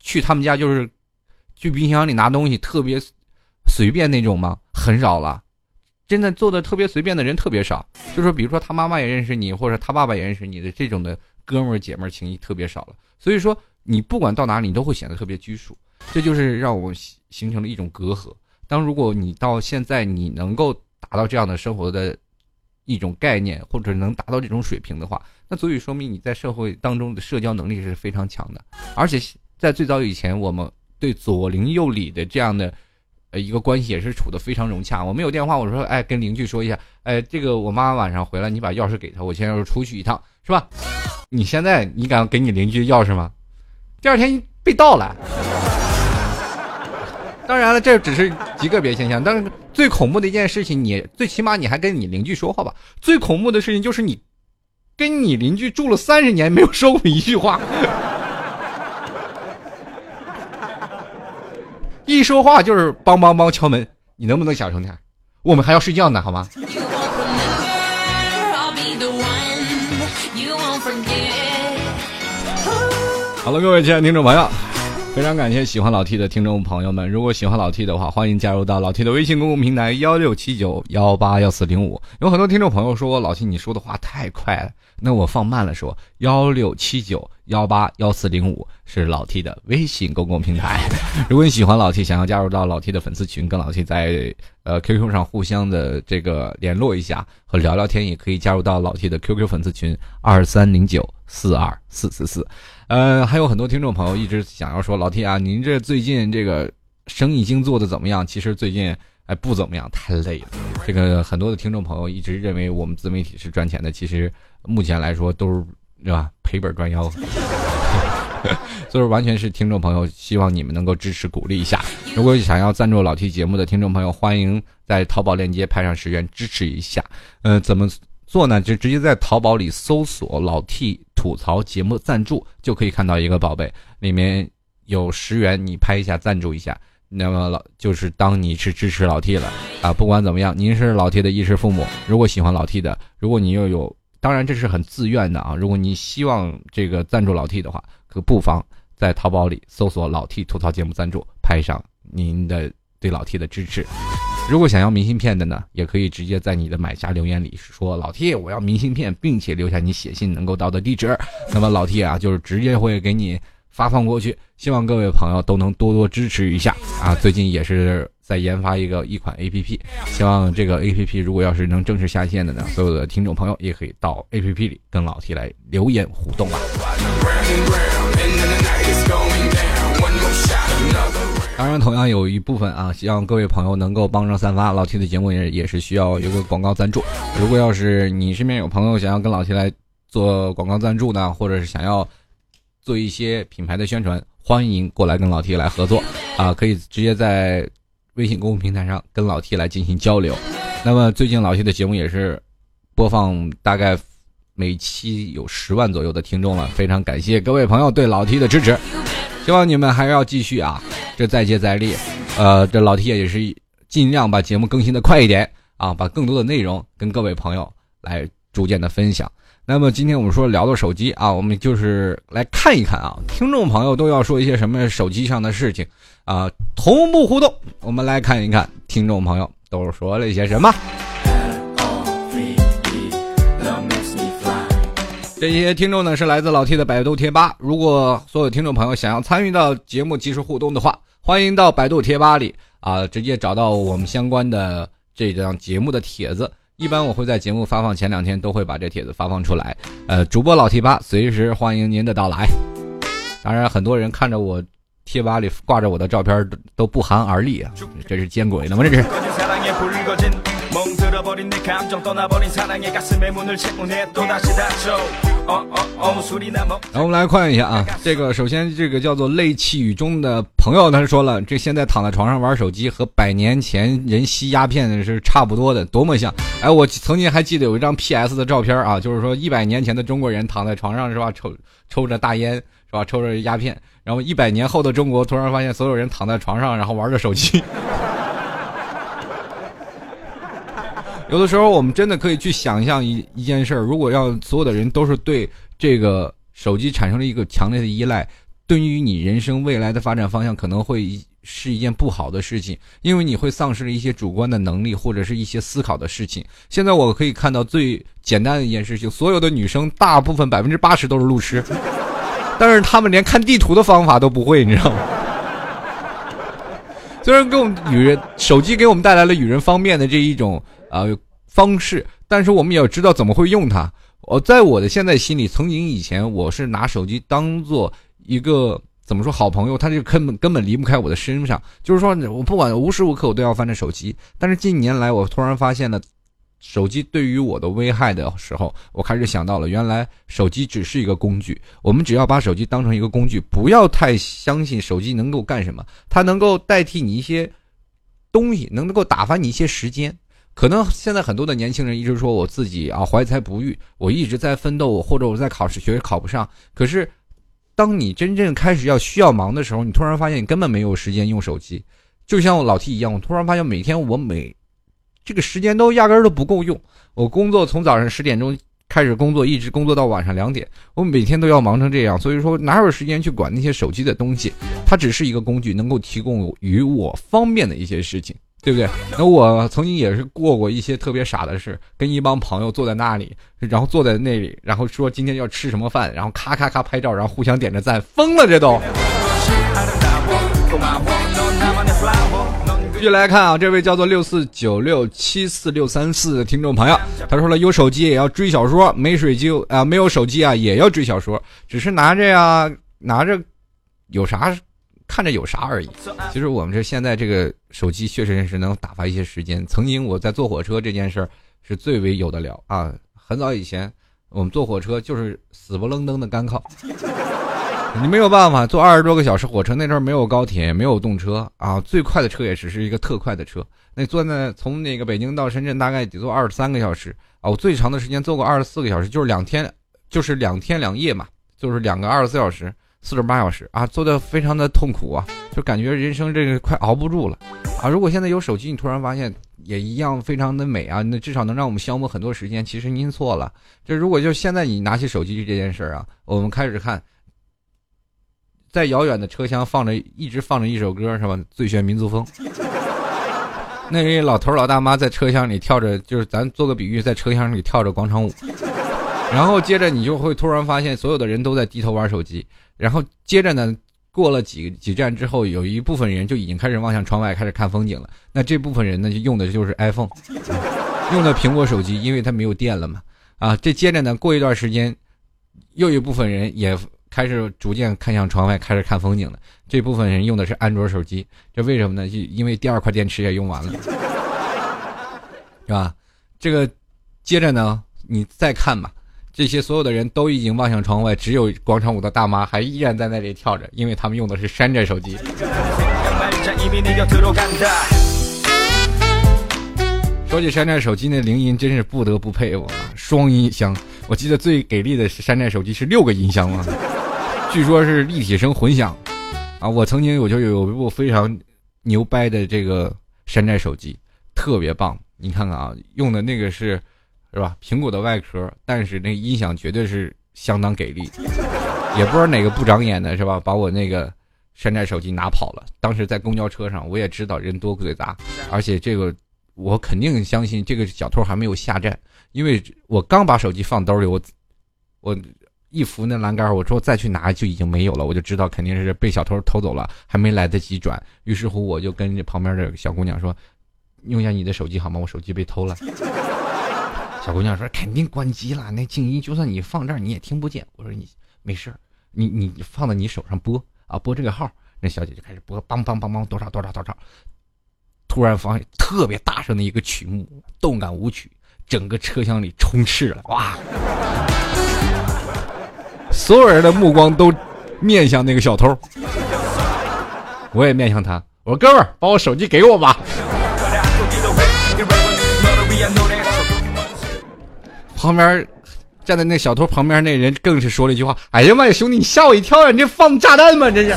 去他们家就是去冰箱里拿东西特别随便那种吗？很少了，真的做的特别随便的人特别少。就说比如说他妈妈也认识你，或者他爸爸也认识你的这种的。哥们儿姐们儿情谊特别少了，所以说你不管到哪里，你都会显得特别拘束。这就是让我形成了一种隔阂。当如果你到现在你能够达到这样的生活的一种概念，或者能达到这种水平的话，那足以说明你在社会当中的社交能力是非常强的。而且在最早以前，我们对左邻右里的这样的一个关系也是处的非常融洽。我们有电话，我说哎跟邻居说一下，哎这个我妈晚上回来，你把钥匙给她，我现在要出去一趟，是吧？你现在你敢给你邻居钥匙吗？第二天被盗了。当然了，这只是极个别现象。但是最恐怖的一件事情，你最起码你还跟你邻居说话吧。最恐怖的事情就是你跟你邻居住了三十年，没有说过一句话。一说话就是梆梆梆敲门，你能不能小声点？我们还要睡觉呢，好吗？好了，各位亲爱的听众朋友。非常感谢喜欢老 T 的听众朋友们，如果喜欢老 T 的话，欢迎加入到老 T 的微信公共平台幺六七九幺八幺四零五。有很多听众朋友说老 T 你说的话太快了，那我放慢了说，幺六七九幺八幺四零五是老 T 的微信公共平台。如果你喜欢老 T，想要加入到老 T 的粉丝群，跟老 T 在呃 QQ 上互相的这个联络一下和聊聊天，也可以加入到老 T 的 QQ 粉丝群二三零九四二四四四。呃，还有很多听众朋友一直想要说老 T 啊，您这最近这个生意经做的怎么样？其实最近哎不怎么样，太累了。这个很多的听众朋友一直认为我们自媒体是赚钱的，其实目前来说都是是吧？赔本赚吆喝。所以完全是听众朋友希望你们能够支持鼓励一下。如果想要赞助老 T 节目的听众朋友，欢迎在淘宝链接拍上十元支持一下。呃，怎么做呢？就直接在淘宝里搜索老 T。吐槽节目赞助就可以看到一个宝贝，里面有十元，你拍一下赞助一下，那么老就是当你是支持老 T 了啊！不管怎么样，您是老 T 的衣食父母，如果喜欢老 T 的，如果你又有，当然这是很自愿的啊！如果你希望这个赞助老 T 的话，可不妨在淘宝里搜索“老 T 吐槽节目赞助”，拍上您的对老 T 的支持。如果想要明信片的呢，也可以直接在你的买家留言里说“老 T，我要明信片”，并且留下你写信能够到的地址。那么老 T 啊，就是直接会给你发放过去。希望各位朋友都能多多支持一下啊！最近也是在研发一个一款 APP，希望这个 APP 如果要是能正式下线的呢，所有的听众朋友也可以到 APP 里跟老 T 来留言互动啊。当然，同样有一部分啊，希望各位朋友能够帮上散发老 T 的节目，也也是需要有个广告赞助。如果要是你身边有朋友想要跟老 T 来做广告赞助呢，或者是想要做一些品牌的宣传，欢迎过来跟老 T 来合作啊，可以直接在微信公共平台上跟老 T 来进行交流。那么最近老 T 的节目也是播放大概每期有十万左右的听众了，非常感谢各位朋友对老 T 的支持。希望你们还要继续啊，这再接再厉，呃，这老 T 也是尽量把节目更新的快一点啊，把更多的内容跟各位朋友来逐渐的分享。那么今天我们说聊到手机啊，我们就是来看一看啊，听众朋友都要说一些什么手机上的事情啊，同步互动，我们来看一看听众朋友都说了一些什么。这些听众呢是来自老 T 的百度贴吧。如果所有听众朋友想要参与到节目及时互动的话，欢迎到百度贴吧里啊，直接找到我们相关的这张节目的帖子。一般我会在节目发放前两天都会把这帖子发放出来。呃，主播老贴吧，随时欢迎您的到来。当然，很多人看着我贴吧里挂着我的照片都不寒而栗啊，这是见鬼了吗？这是。然后我们来看一下啊，这个首先这个叫做泪气雨中的朋友，他说了，这现在躺在床上玩手机和百年前人吸鸦片是差不多的，多么像！哎，我曾经还记得有一张 PS 的照片啊，就是说一百年前的中国人躺在床上是吧，抽抽着大烟是吧，抽着鸦片，然后一百年后的中国突然发现所有人躺在床上然后玩着手机。有的时候，我们真的可以去想象一一件事儿：如果让所有的人都是对这个手机产生了一个强烈的依赖，对于你人生未来的发展方向，可能会是一件不好的事情，因为你会丧失了一些主观的能力或者是一些思考的事情。现在我可以看到最简单的一件事情：所有的女生，大部分百分之八十都是路痴，但是她们连看地图的方法都不会，你知道吗？虽然给我们与人手机给我们带来了与人方便的这一种啊方式，但是我们也要知道怎么会用它。我在我的现在心里，曾经以前我是拿手机当做一个怎么说好朋友，他就根本根本离不开我的身上。就是说我不管无时无刻我都要翻着手机。但是近年来，我突然发现了。手机对于我的危害的时候，我开始想到了，原来手机只是一个工具。我们只要把手机当成一个工具，不要太相信手机能够干什么。它能够代替你一些东西，能够打发你一些时间。可能现在很多的年轻人一直说我自己啊怀才不遇，我一直在奋斗，或者我在考试学考不上。可是，当你真正开始要需要忙的时候，你突然发现你根本没有时间用手机。就像我老 T 一样，我突然发现每天我每。这个时间都压根儿都不够用。我工作从早上十点钟开始工作，一直工作到晚上两点，我每天都要忙成这样，所以说哪有时间去管那些手机的东西？它只是一个工具，能够提供与我方便的一些事情，对不对？那我曾经也是过过一些特别傻的事，跟一帮朋友坐在那里，然后坐在那里，然后说今天要吃什么饭，然后咔咔咔拍照，然后互相点着赞，疯了这都。继续来看啊，这位叫做六四九六七四六三四的听众朋友，他说了，有手机也要追小说，没水就啊，没有手机啊也要追小说，只是拿着呀，拿着有啥看着有啥而已。其实我们这现在这个手机确实是能打发一些时间。曾经我在坐火车这件事儿是最为有的聊啊，很早以前我们坐火车就是死不愣登的干靠。你没有办法坐二十多个小时火车，那阵儿没有高铁，没有动车啊，最快的车也只是一个特快的车。那坐在从那个北京到深圳大概得坐二十三个小时啊，我最长的时间坐过二十四个小时，就是两天，就是两天两夜嘛，就是两个二十四小时，四十八小时啊，做的非常的痛苦啊，就感觉人生这个快熬不住了啊。如果现在有手机，你突然发现也一样非常的美啊，那至少能让我们消磨很多时间。其实您错了，就如果就现在你拿起手机这件事儿啊，我们开始看。在遥远的车厢放着，一直放着一首歌，是吧？最炫民族风。那位老头老大妈在车厢里跳着，就是咱做个比喻，在车厢里跳着广场舞。然后接着你就会突然发现，所有的人都在低头玩手机。然后接着呢，过了几几站之后，有一部分人就已经开始望向窗外，开始看风景了。那这部分人呢，就用的就是 iPhone，用的苹果手机，因为它没有电了嘛。啊，这接着呢，过一段时间，又一部分人也。开始逐渐看向窗外，开始看风景了。这部分人用的是安卓手机，这为什么呢？就因为第二块电池也用完了，是吧？这个接着呢，你再看吧，这些所有的人都已经望向窗外，只有广场舞的大妈还依然在那里跳着，因为他们用的是山寨手机。说起山寨手机，那铃音真是不得不佩服啊！双音箱，我记得最给力的是山寨手机是六个音箱啊。据说是立体声混响，啊，我曾经我就有一部非常牛掰的这个山寨手机，特别棒。你看看啊，用的那个是，是吧？苹果的外壳，但是那音响绝对是相当给力。也不知道哪个不长眼的是吧，把我那个山寨手机拿跑了。当时在公交车上，我也知道人多嘴杂，而且这个我肯定相信这个小偷还没有下站，因为我刚把手机放兜里，我我。一扶那栏杆，我说再去拿就已经没有了，我就知道肯定是被小偷偷走了，还没来得及转。于是乎，我就跟旁边的小姑娘说：“用一下你的手机好吗？我手机被偷了。”小姑娘说：“肯定关机了，那静音就算你放这儿你也听不见。”我说：“你没事你你放在你手上拨啊，拨这个号。”那小姐就开始拨，梆梆梆梆，多少多少多少。突然发现特别大声的一个曲目，动感舞曲，整个车厢里充斥了，哇！所有人的目光都面向那个小偷，我也面向他。我说：“哥们儿，把我手机给我吧。”旁边站在那小偷旁边那人更是说了一句话：“哎呀妈呀，兄弟，你吓我一跳呀！你这放炸弹吗？这是。”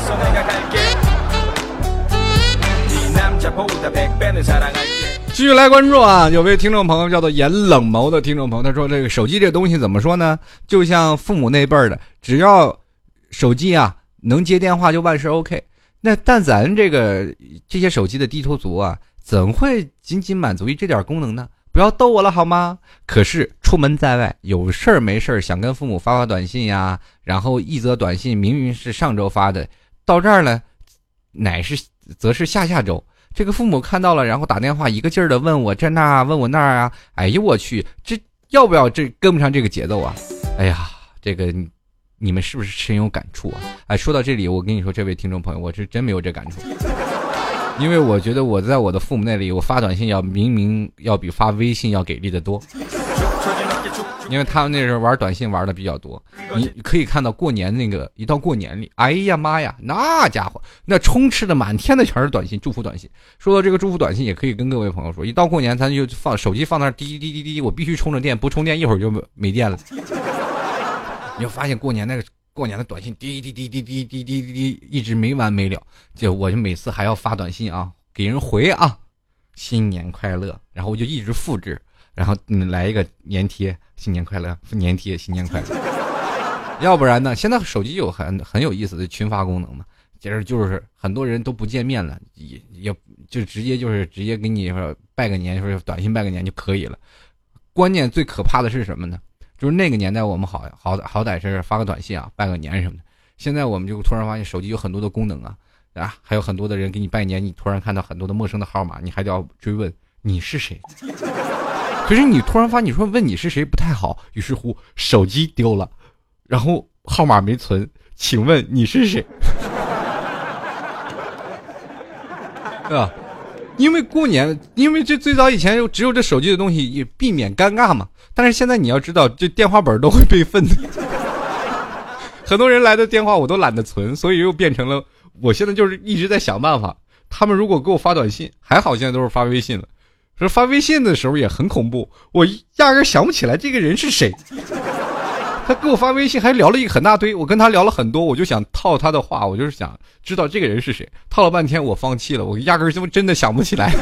继续来关注啊！有位听众朋友叫做严冷眸的听众朋友，他说：“这个手机这东西怎么说呢？就像父母那辈儿的，只要手机啊能接电话就万事 OK。那但咱这个这些手机的低头族啊，怎会仅仅满足于这点功能呢？不要逗我了好吗？可是出门在外有事儿没事儿想跟父母发发短信呀，然后一则短信明明是上周发的，到这儿呢，乃是则是下下周。”这个父母看到了，然后打电话一个劲儿的问我这那问我那儿啊，哎呦我去，这要不要这跟不上这个节奏啊？哎呀，这个你们是不是深有感触啊？哎，说到这里，我跟你说，这位听众朋友，我是真没有这感触，因为我觉得我在我的父母那里，我发短信要明明要比发微信要给力的多。因为他们那时候玩短信玩的比较多，你可以看到过年那个一到过年里，哎呀妈呀，那家伙那充斥的满天的全是短信，祝福短信。说到这个祝福短信，也可以跟各位朋友说，一到过年咱就放手机放那滴滴滴滴，我必须充着电，不充电一会儿就没电了。你就发现过年那个 过年的短信滴滴滴滴滴滴滴滴滴一直没完没了，就我就每次还要发短信啊，给人回啊，新年快乐，然后我就一直复制。然后来一个粘贴，新年快乐，粘贴，新年快乐。要不然呢？现在手机有很很有意思的群发功能嘛，其实就是很多人都不见面了，也也就直接就是直接给你说拜个年，说短信拜个年就可以了。关键最可怕的是什么呢？就是那个年代我们好好好歹是发个短信啊，拜个年什么的。现在我们就突然发现手机有很多的功能啊，啊，还有很多的人给你拜年，你突然看到很多的陌生的号码，你还得要追问你是谁。可是你突然发，你说问你是谁不太好，于是乎手机丢了，然后号码没存，请问你是谁？对 吧？因为过年，因为这最早以前只有这手机的东西，也避免尴尬嘛。但是现在你要知道，这电话本都会备份的，很多人来的电话我都懒得存，所以又变成了我现在就是一直在想办法。他们如果给我发短信，还好现在都是发微信了。说发微信的时候也很恐怖，我压根想不起来这个人是谁。他给我发微信还聊了一个很大堆，我跟他聊了很多，我就想套他的话，我就是想知道这个人是谁。套了半天我放弃了，我压根就真的想不起来。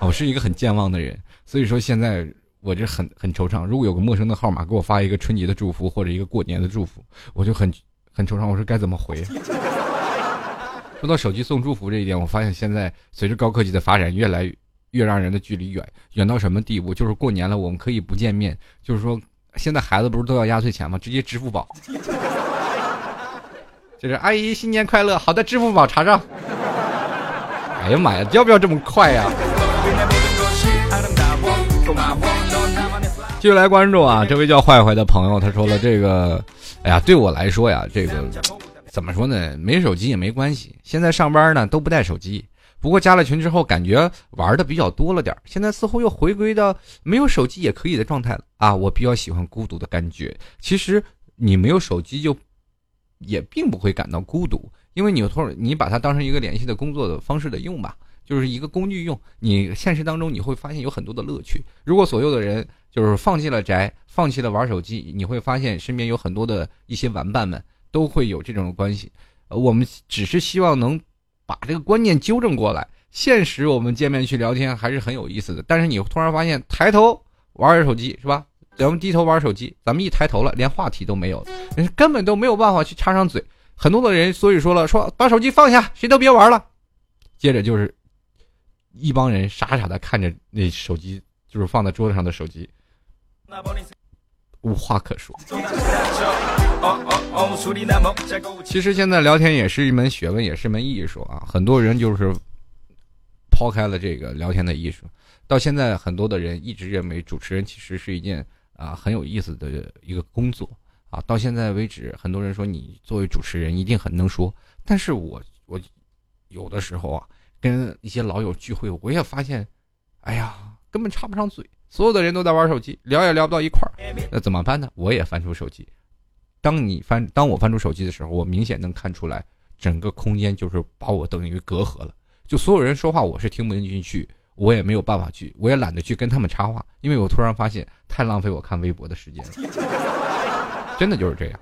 我 是一个很健忘的人，所以说现在我这很很惆怅。如果有个陌生的号码给我发一个春节的祝福或者一个过年的祝福，我就很很惆怅。我说该怎么回？说到手机送祝福这一点，我发现现在随着高科技的发展，越来越。越让人的距离远，远到什么地步？就是过年了，我们可以不见面。就是说，现在孩子不是都要压岁钱吗？直接支付宝。就是阿姨新年快乐，好的，支付宝查账。哎呀妈呀，要不要这么快呀？继续来关注啊，这位叫坏坏的朋友，他说了这个，哎呀，对我来说呀，这个怎么说呢？没手机也没关系，现在上班呢都不带手机。不过加了群之后，感觉玩的比较多了点现在似乎又回归到没有手机也可以的状态了啊！我比较喜欢孤独的感觉。其实你没有手机就也并不会感到孤独，因为你突然你把它当成一个联系的工作的方式的用吧，就是一个工具用。你现实当中你会发现有很多的乐趣。如果所有的人就是放弃了宅，放弃了玩手机，你会发现身边有很多的一些玩伴们都会有这种关系。我们只是希望能。把这个观念纠正过来，现实我们见面去聊天还是很有意思的。但是你突然发现，抬头玩手机是吧？咱们低头玩手机，咱们一抬头了，连话题都没有，根本都没有办法去插上嘴。很多的人所以说了，说把手机放下，谁都别玩了。接着就是一帮人傻傻的看着那手机，就是放在桌子上的手机，无话可说。其实现在聊天也是一门学问，也是门艺术啊！很多人就是抛开了这个聊天的艺术，到现在很多的人一直认为主持人其实是一件啊很有意思的一个工作啊。到现在为止，很多人说你作为主持人一定很能说，但是我我有的时候啊跟一些老友聚会，我也发现，哎呀，根本插不上嘴，所有的人都在玩手机，聊也聊不到一块儿，那怎么办呢？我也翻出手机。当你翻，当我翻出手机的时候，我明显能看出来，整个空间就是把我等于隔阂了。就所有人说话，我是听不进去，我也没有办法去，我也懒得去跟他们插话，因为我突然发现太浪费我看微博的时间了，真的就是这样。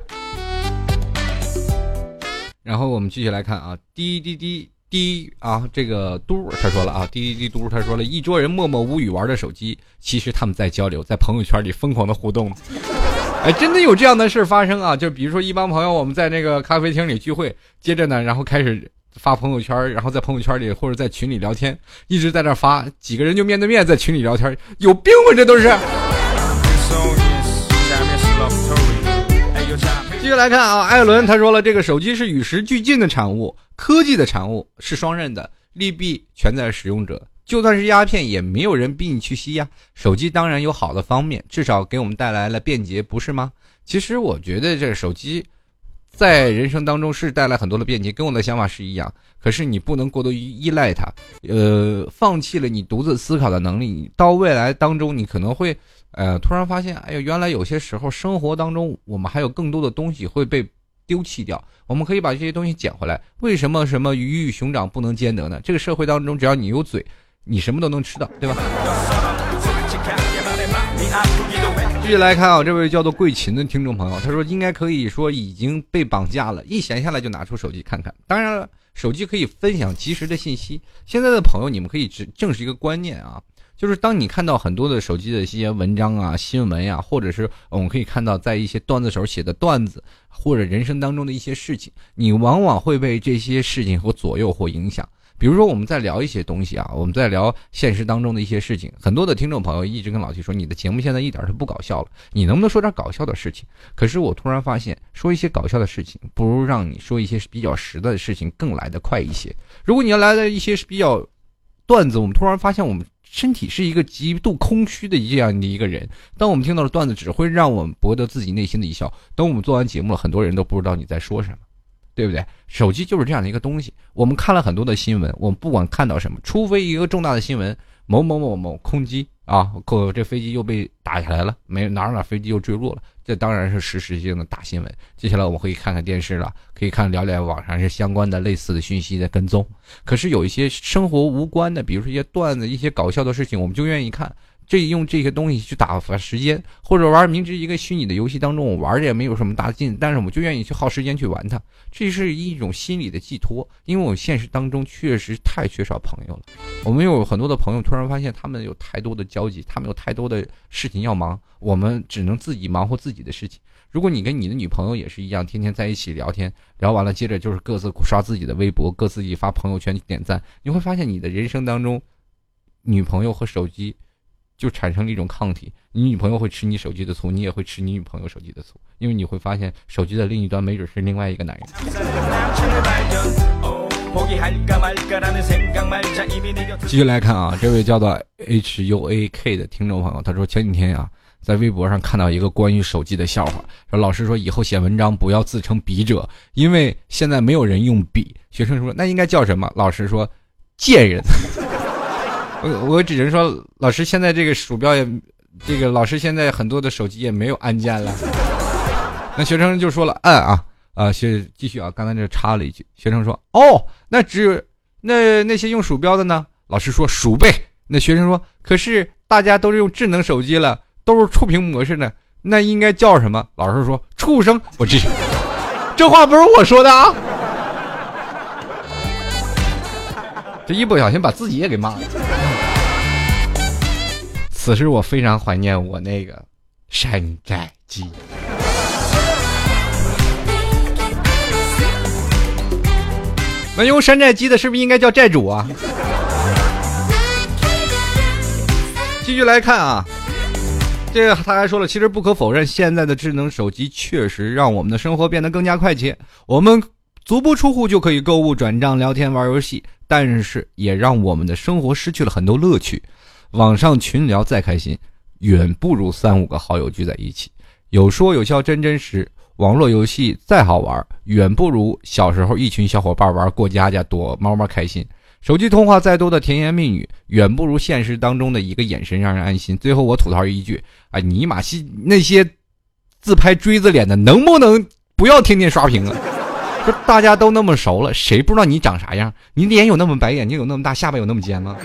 然后我们继续来看啊，滴滴滴滴啊，这个嘟他说了啊，滴滴滴嘟他说了一桌人默默无语玩着手机，其实他们在交流，在朋友圈里疯狂的互动。哎，真的有这样的事发生啊！就比如说一帮朋友，我们在那个咖啡厅里聚会，接着呢，然后开始发朋友圈，然后在朋友圈里或者在群里聊天，一直在那发，几个人就面对面在群里聊天，有病吧？这都是。续来看啊，艾伦他说了，这个手机是与时俱进的产物，科技的产物是双刃的，利弊全在使用者。就算是鸦片，也没有人逼你去吸呀。手机当然有好的方面，至少给我们带来了便捷，不是吗？其实我觉得这手机。在人生当中是带来很多的便捷，跟我的想法是一样。可是你不能过多依赖它，呃，放弃了你独自思考的能力。到未来当中，你可能会，呃，突然发现，哎呀，原来有些时候生活当中我们还有更多的东西会被丢弃掉。我们可以把这些东西捡回来。为什么什么鱼与熊掌不能兼得呢？这个社会当中，只要你有嘴，你什么都能吃到，对吧？继续来看啊，这位叫做桂琴的听众朋友，他说应该可以说已经被绑架了，一闲下来就拿出手机看看。当然了，手机可以分享及时的信息。现在的朋友，你们可以正正是一个观念啊，就是当你看到很多的手机的一些文章啊、新闻呀，或者是我们可以看到在一些段子手写的段子，或者人生当中的一些事情，你往往会被这些事情或左右或影响。比如说，我们在聊一些东西啊，我们在聊现实当中的一些事情。很多的听众朋友一直跟老七说：“你的节目现在一点都不搞笑了，你能不能说点搞笑的事情？”可是我突然发现，说一些搞笑的事情，不如让你说一些比较实的事情更来得快一些。如果你要来的一些是比较段子，我们突然发现我们身体是一个极度空虚的这样的一个人。当我们听到了段子，只会让我们博得自己内心的一笑。等我们做完节目了，很多人都不知道你在说什么。对不对？手机就是这样的一个东西。我们看了很多的新闻，我们不管看到什么，除非一个重大的新闻，某某某某空机啊，可这飞机又被打下来了，没哪哪飞机又坠落了，这当然是实时性的大新闻。接下来我们可以看看电视了，可以看聊聊网上是相关的类似的讯息的跟踪。可是有一些生活无关的，比如说一些段子、一些搞笑的事情，我们就愿意看。这用这些东西去打发时间，或者玩明知一个虚拟的游戏当中，我玩的也没有什么大劲，但是我就愿意去耗时间去玩它，这是一种心理的寄托。因为我现实当中确实太缺少朋友了，我们有很多的朋友，突然发现他们有太多的交集，他们有太多的事情要忙，我们只能自己忙活自己的事情。如果你跟你的女朋友也是一样，天天在一起聊天，聊完了接着就是各自刷自己的微博，各自己发朋友圈点赞，你会发现你的人生当中，女朋友和手机。就产生了一种抗体，你女朋友会吃你手机的醋，你也会吃你女朋友手机的醋，因为你会发现手机的另一端没准是另外一个男人。继续来看啊，这位叫做 H U A K 的听众朋友，他说前几天啊，在微博上看到一个关于手机的笑话，说老师说以后写文章不要自称笔者，因为现在没有人用笔。学生说那应该叫什么？老师说贱人。我我只能说，老师现在这个鼠标也，这个老师现在很多的手机也没有按键了。那学生就说了，按啊啊，学继续啊，刚才这插了一句，学生说，哦，那只那那些用鼠标的呢？老师说鼠辈。那学生说，可是大家都是用智能手机了，都是触屏模式呢，那应该叫什么？老师说畜生。我这这话不是我说的啊，这一不小心把自己也给骂了。此时我非常怀念我那个山寨机。那用山寨机的是不是应该叫债主啊？继续来看啊，这个他还说了，其实不可否认，现在的智能手机确实让我们的生活变得更加快捷。我们足不出户就可以购物、转账、聊天、玩游戏，但是也让我们的生活失去了很多乐趣。网上群聊再开心，远不如三五个好友聚在一起，有说有笑真真实。网络游戏再好玩，远不如小时候一群小伙伴玩过家家躲猫猫开心。手机通话再多的甜言蜜语，远不如现实当中的一个眼神让人安心。最后我吐槽一句：哎，尼玛西那些自拍锥子脸的，能不能不要天天刷屏了？说大家都那么熟了，谁不知道你长啥样？你脸有那么白，眼睛有那么大，下巴有那么尖吗？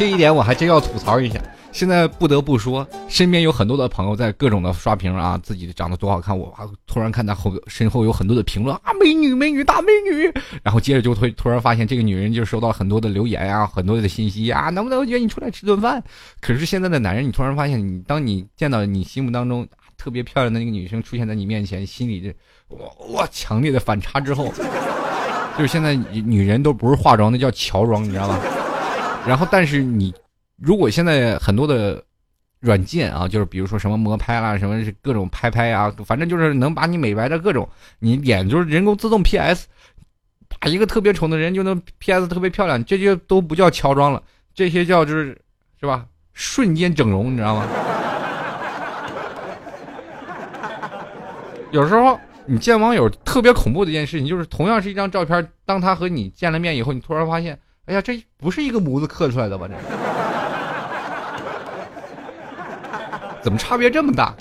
这一点我还真要吐槽一下。现在不得不说，身边有很多的朋友在各种的刷屏啊，自己长得多好看。我还突然看到后身后有很多的评论啊，美女美女大美女。然后接着就会突然发现这个女人就收到很多的留言啊，很多的信息啊，能不能约你出来吃顿饭？可是现在的男人，你突然发现，你当你见到你心目当中特别漂亮的那个女生出现在你面前，心里这哇哇强烈的反差之后，就是现在女人都不是化妆，那叫乔装，你知道吗？然后，但是你如果现在很多的软件啊，就是比如说什么魔拍啦，什么各种拍拍啊，反正就是能把你美白的各种，你脸就是人工自动 P S，把，一个特别丑的人就能 PS 特别漂亮，这些都不叫乔装了，这些叫就是是吧？瞬间整容，你知道吗？有时候你见网友特别恐怖的一件事情，就是同样是一张照片，当他和你见了面以后，你突然发现，哎呀，这不是一个模子刻出来的吧？这 怎么差别这么大？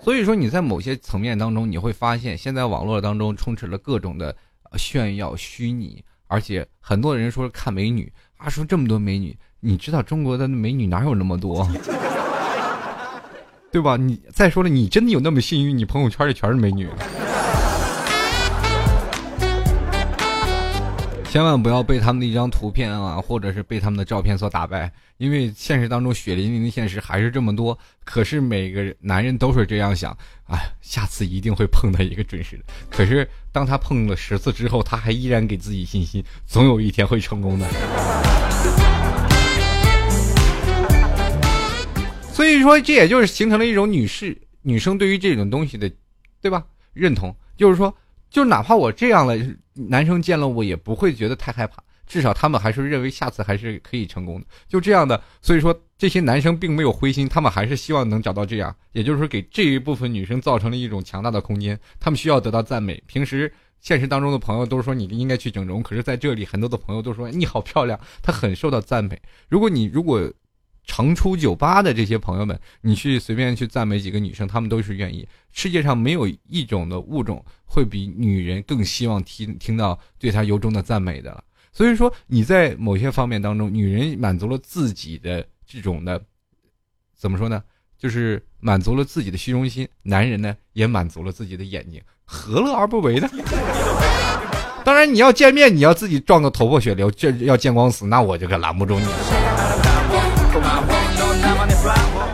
所以说你在某些层面当中，你会发现，现在网络当中充斥了各种的炫耀、虚拟，而且很多人说看美女啊，说这么多美女，你知道中国的美女哪有那么多？对吧？你再说了，你真的有那么幸运？你朋友圈里全是美女？千万不要被他们的一张图片啊，或者是被他们的照片所打败，因为现实当中血淋淋的现实还是这么多。可是每个男人都是这样想，哎，下次一定会碰到一个准时的。可是当他碰了十次之后，他还依然给自己信心，总有一天会成功的。所以说，这也就是形成了一种女士、女生对于这种东西的，对吧？认同，就是说，就哪怕我这样了，男生见了我也不会觉得太害怕，至少他们还是认为下次还是可以成功的。就这样的，所以说这些男生并没有灰心，他们还是希望能找到这样，也就是说给这一部分女生造成了一种强大的空间。他们需要得到赞美。平时现实当中的朋友都说你应该去整容，可是在这里很多的朋友都说你好漂亮，他很受到赞美。如果你如果。常出酒吧的这些朋友们，你去随便去赞美几个女生，他们都是愿意。世界上没有一种的物种会比女人更希望听听到对她由衷的赞美的了。所以说，你在某些方面当中，女人满足了自己的这种的，怎么说呢？就是满足了自己的虚荣心，男人呢也满足了自己的眼睛，何乐而不为呢？当然，你要见面，你要自己撞个头破血流，这要见光死，那我就可拦不住你了。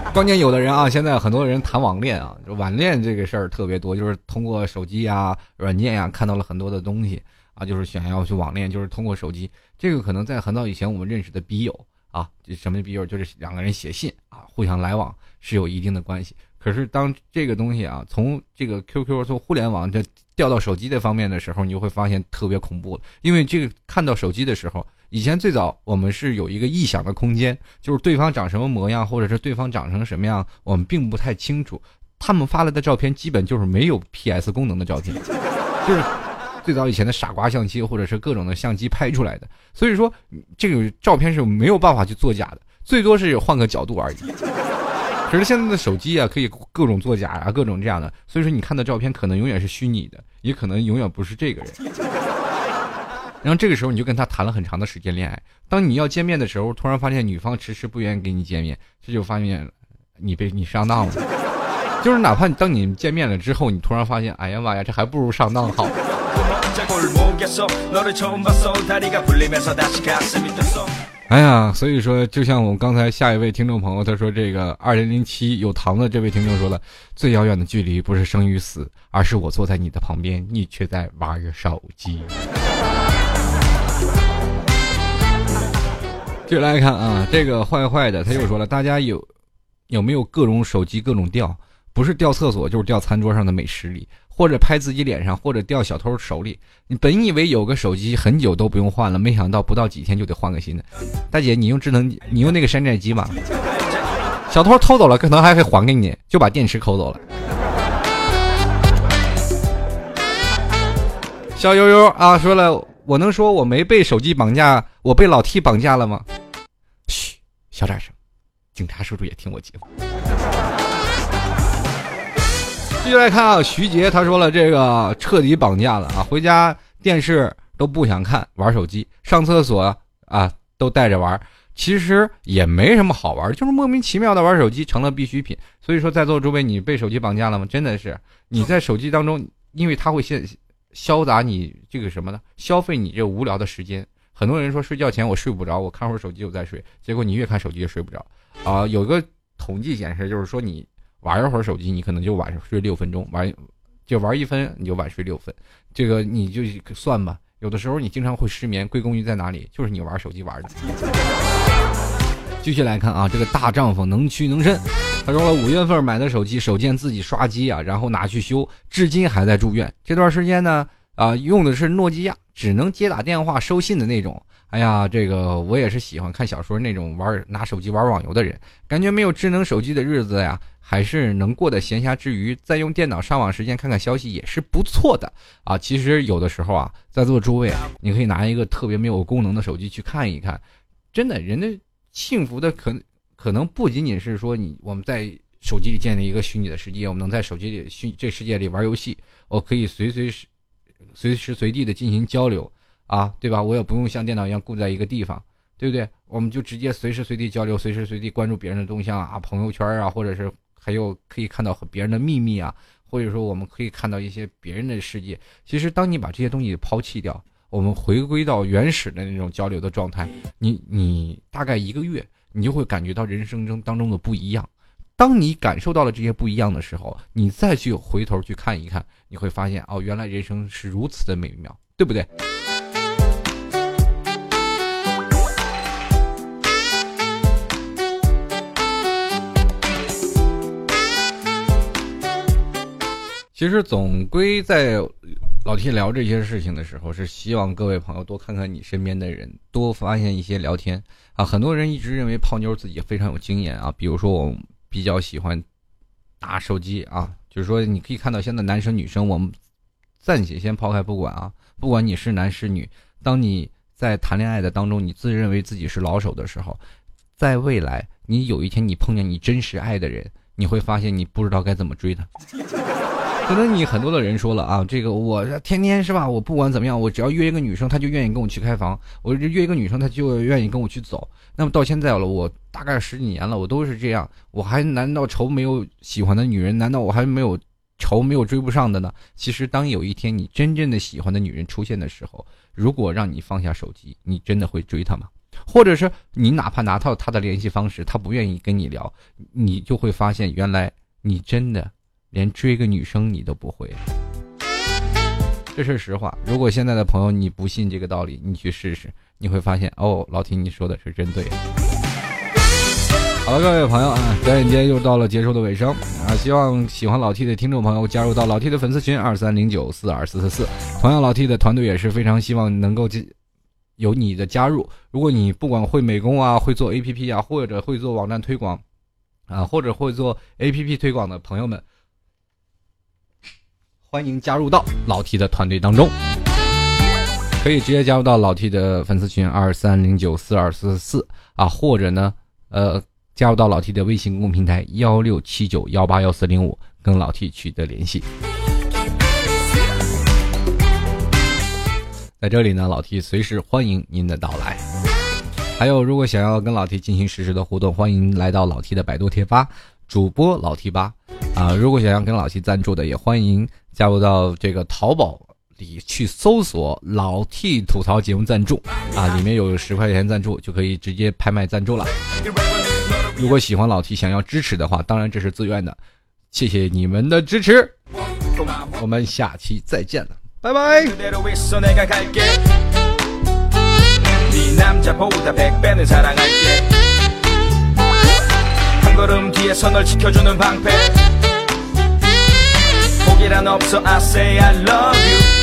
关键有的人啊，现在很多人谈网恋啊，网恋这个事儿特别多，就是通过手机呀、软件呀看到了很多的东西啊，就是想要去网恋，就是通过手机。这个可能在很早以前我们认识的笔友啊，什么笔友，就是两个人写信啊，互相来往是有一定的关系。可是当这个东西啊，从这个 QQ 从互联网这调到手机这方面的时候，你就会发现特别恐怖因为这个看到手机的时候。以前最早我们是有一个臆想的空间，就是对方长什么模样，或者是对方长成什么样，我们并不太清楚。他们发来的照片基本就是没有 PS 功能的照片，就是最早以前的傻瓜相机或者是各种的相机拍出来的。所以说这个照片是没有办法去作假的，最多是换个角度而已。可是现在的手机啊，可以各种作假啊，各种这样的，所以说你看的照片可能永远是虚拟的，也可能永远不是这个人。然后这个时候你就跟他谈了很长的时间恋爱。当你要见面的时候，突然发现女方迟迟不愿意跟你见面，这就发现你被你上当了。就是哪怕当你见面了之后，你突然发现，哎呀妈呀，这还不如上当好。哎呀，所以说，就像我们刚才下一位听众朋友他说，这个二零零七有糖的这位听众说了，最遥远的距离不是生与死，而是我坐在你的旁边，你却在玩手机。继续来看啊，这个坏坏的他又说了，大家有有没有各种手机各种掉？不是掉厕所，就是掉餐桌上的美食里，或者拍自己脸上，或者掉小偷手里。你本以为有个手机很久都不用换了，没想到不到几天就得换个新的。大姐，你用智能，你用那个山寨机吗？小偷偷走了，可能还会还给你，就把电池抠走了。小悠悠啊，说了，我能说我没被手机绑架，我被老 T 绑架了吗？嘘，小点声，警察叔叔也听我节目。继续来看啊，徐杰他说了，这个彻底绑架了啊，回家电视都不想看，玩手机，上厕所啊都带着玩，其实也没什么好玩，就是莫名其妙的玩手机成了必需品。所以说，在座诸位，你被手机绑架了吗？真的是你在手机当中，因为它会现。消杂你这个什么呢？消费你这无聊的时间。很多人说睡觉前我睡不着，我看会儿手机我再睡。结果你越看手机越睡不着。啊，有个统计显示，就是说你玩一会儿手机，你可能就晚上睡六分钟；玩就玩一分，你就晚睡六分。这个你就算吧。有的时候你经常会失眠，归功于在哪里？就是你玩手机玩的。继续来看啊，这个大丈夫能屈能伸。他说了，五月份买的手机，手贱自己刷机啊，然后拿去修，至今还在住院。这段时间呢，啊，用的是诺基亚，只能接打电话、收信的那种。哎呀，这个我也是喜欢看小说那种玩拿手机玩网游的人，感觉没有智能手机的日子呀，还是能过得闲暇之余再用电脑上网时间看看消息也是不错的啊。其实有的时候啊，在座诸位，你可以拿一个特别没有功能的手机去看一看，真的，人的幸福的可能可能不仅仅是说你我们在手机里建立一个虚拟的世界，我们能在手机里虚这世界里玩游戏，我可以随随时随时随地的进行交流。啊，对吧？我也不用像电脑一样固在一个地方，对不对？我们就直接随时随地交流，随时随地关注别人的动向啊，朋友圈啊，或者是还有可以看到别人的秘密啊，或者说我们可以看到一些别人的世界。其实，当你把这些东西抛弃掉，我们回归到原始的那种交流的状态，你你大概一个月，你就会感觉到人生中当中的不一样。当你感受到了这些不一样的时候，你再去回头去看一看，你会发现哦，原来人生是如此的美妙，对不对？其实总归在老 T 聊这些事情的时候，是希望各位朋友多看看你身边的人，多发现一些聊天啊。很多人一直认为泡妞自己非常有经验啊，比如说我比较喜欢打手机啊，就是说你可以看到现在男生女生，我们暂且先抛开不管啊，不管你是男是女，当你在谈恋爱的当中，你自认为自己是老手的时候，在未来你有一天你碰见你真实爱的人，你会发现你不知道该怎么追他。可能你很多的人说了啊，这个我天天是吧？我不管怎么样，我只要约一个女生，她就愿意跟我去开房；我约一个女生，她就愿意跟我去走。那么到现在了，我大概十几年了，我都是这样。我还难道愁没有喜欢的女人？难道我还没有愁没有追不上的呢？其实，当有一天你真正的喜欢的女人出现的时候，如果让你放下手机，你真的会追她吗？或者是你哪怕拿到她的联系方式，她不愿意跟你聊，你就会发现原来你真的。连追个女生你都不会，这是实话。如果现在的朋友你不信这个道理，你去试试，你会发现哦，老铁你说的是真对。好了，各位朋友啊，转眼间又到了结束的尾声啊！希望喜欢老 T 的听众朋友加入到老 T 的粉丝群二三零九四二四四四。同样，老 T 的团队也是非常希望能够进有你的加入。如果你不管会美工啊，会做 APP 啊，或者会做网站推广啊，或者会做 APP 推广的朋友们。欢迎加入到老 T 的团队当中，可以直接加入到老 T 的粉丝群二三零九四二四四啊，或者呢，呃，加入到老 T 的微信公众平台幺六七九幺八幺四零五，跟老 T 取得联系。在这里呢，老 T 随时欢迎您的到来。还有，如果想要跟老 T 进行实时的互动，欢迎来到老 T 的百度贴吧，主播老 T 吧啊。如果想要跟老 T 赞助的，也欢迎。加入到这个淘宝里去搜索“老 T 吐槽节目赞助”，啊，里面有十块钱赞助就可以直接拍卖赞助了。如果喜欢老 T 想要支持的话，当然这是自愿的，谢谢你们的支持，我们下期再见了，拜拜。 발걸음 뒤에서 널 지켜주는 방패. 포기란 없어 I say I love you.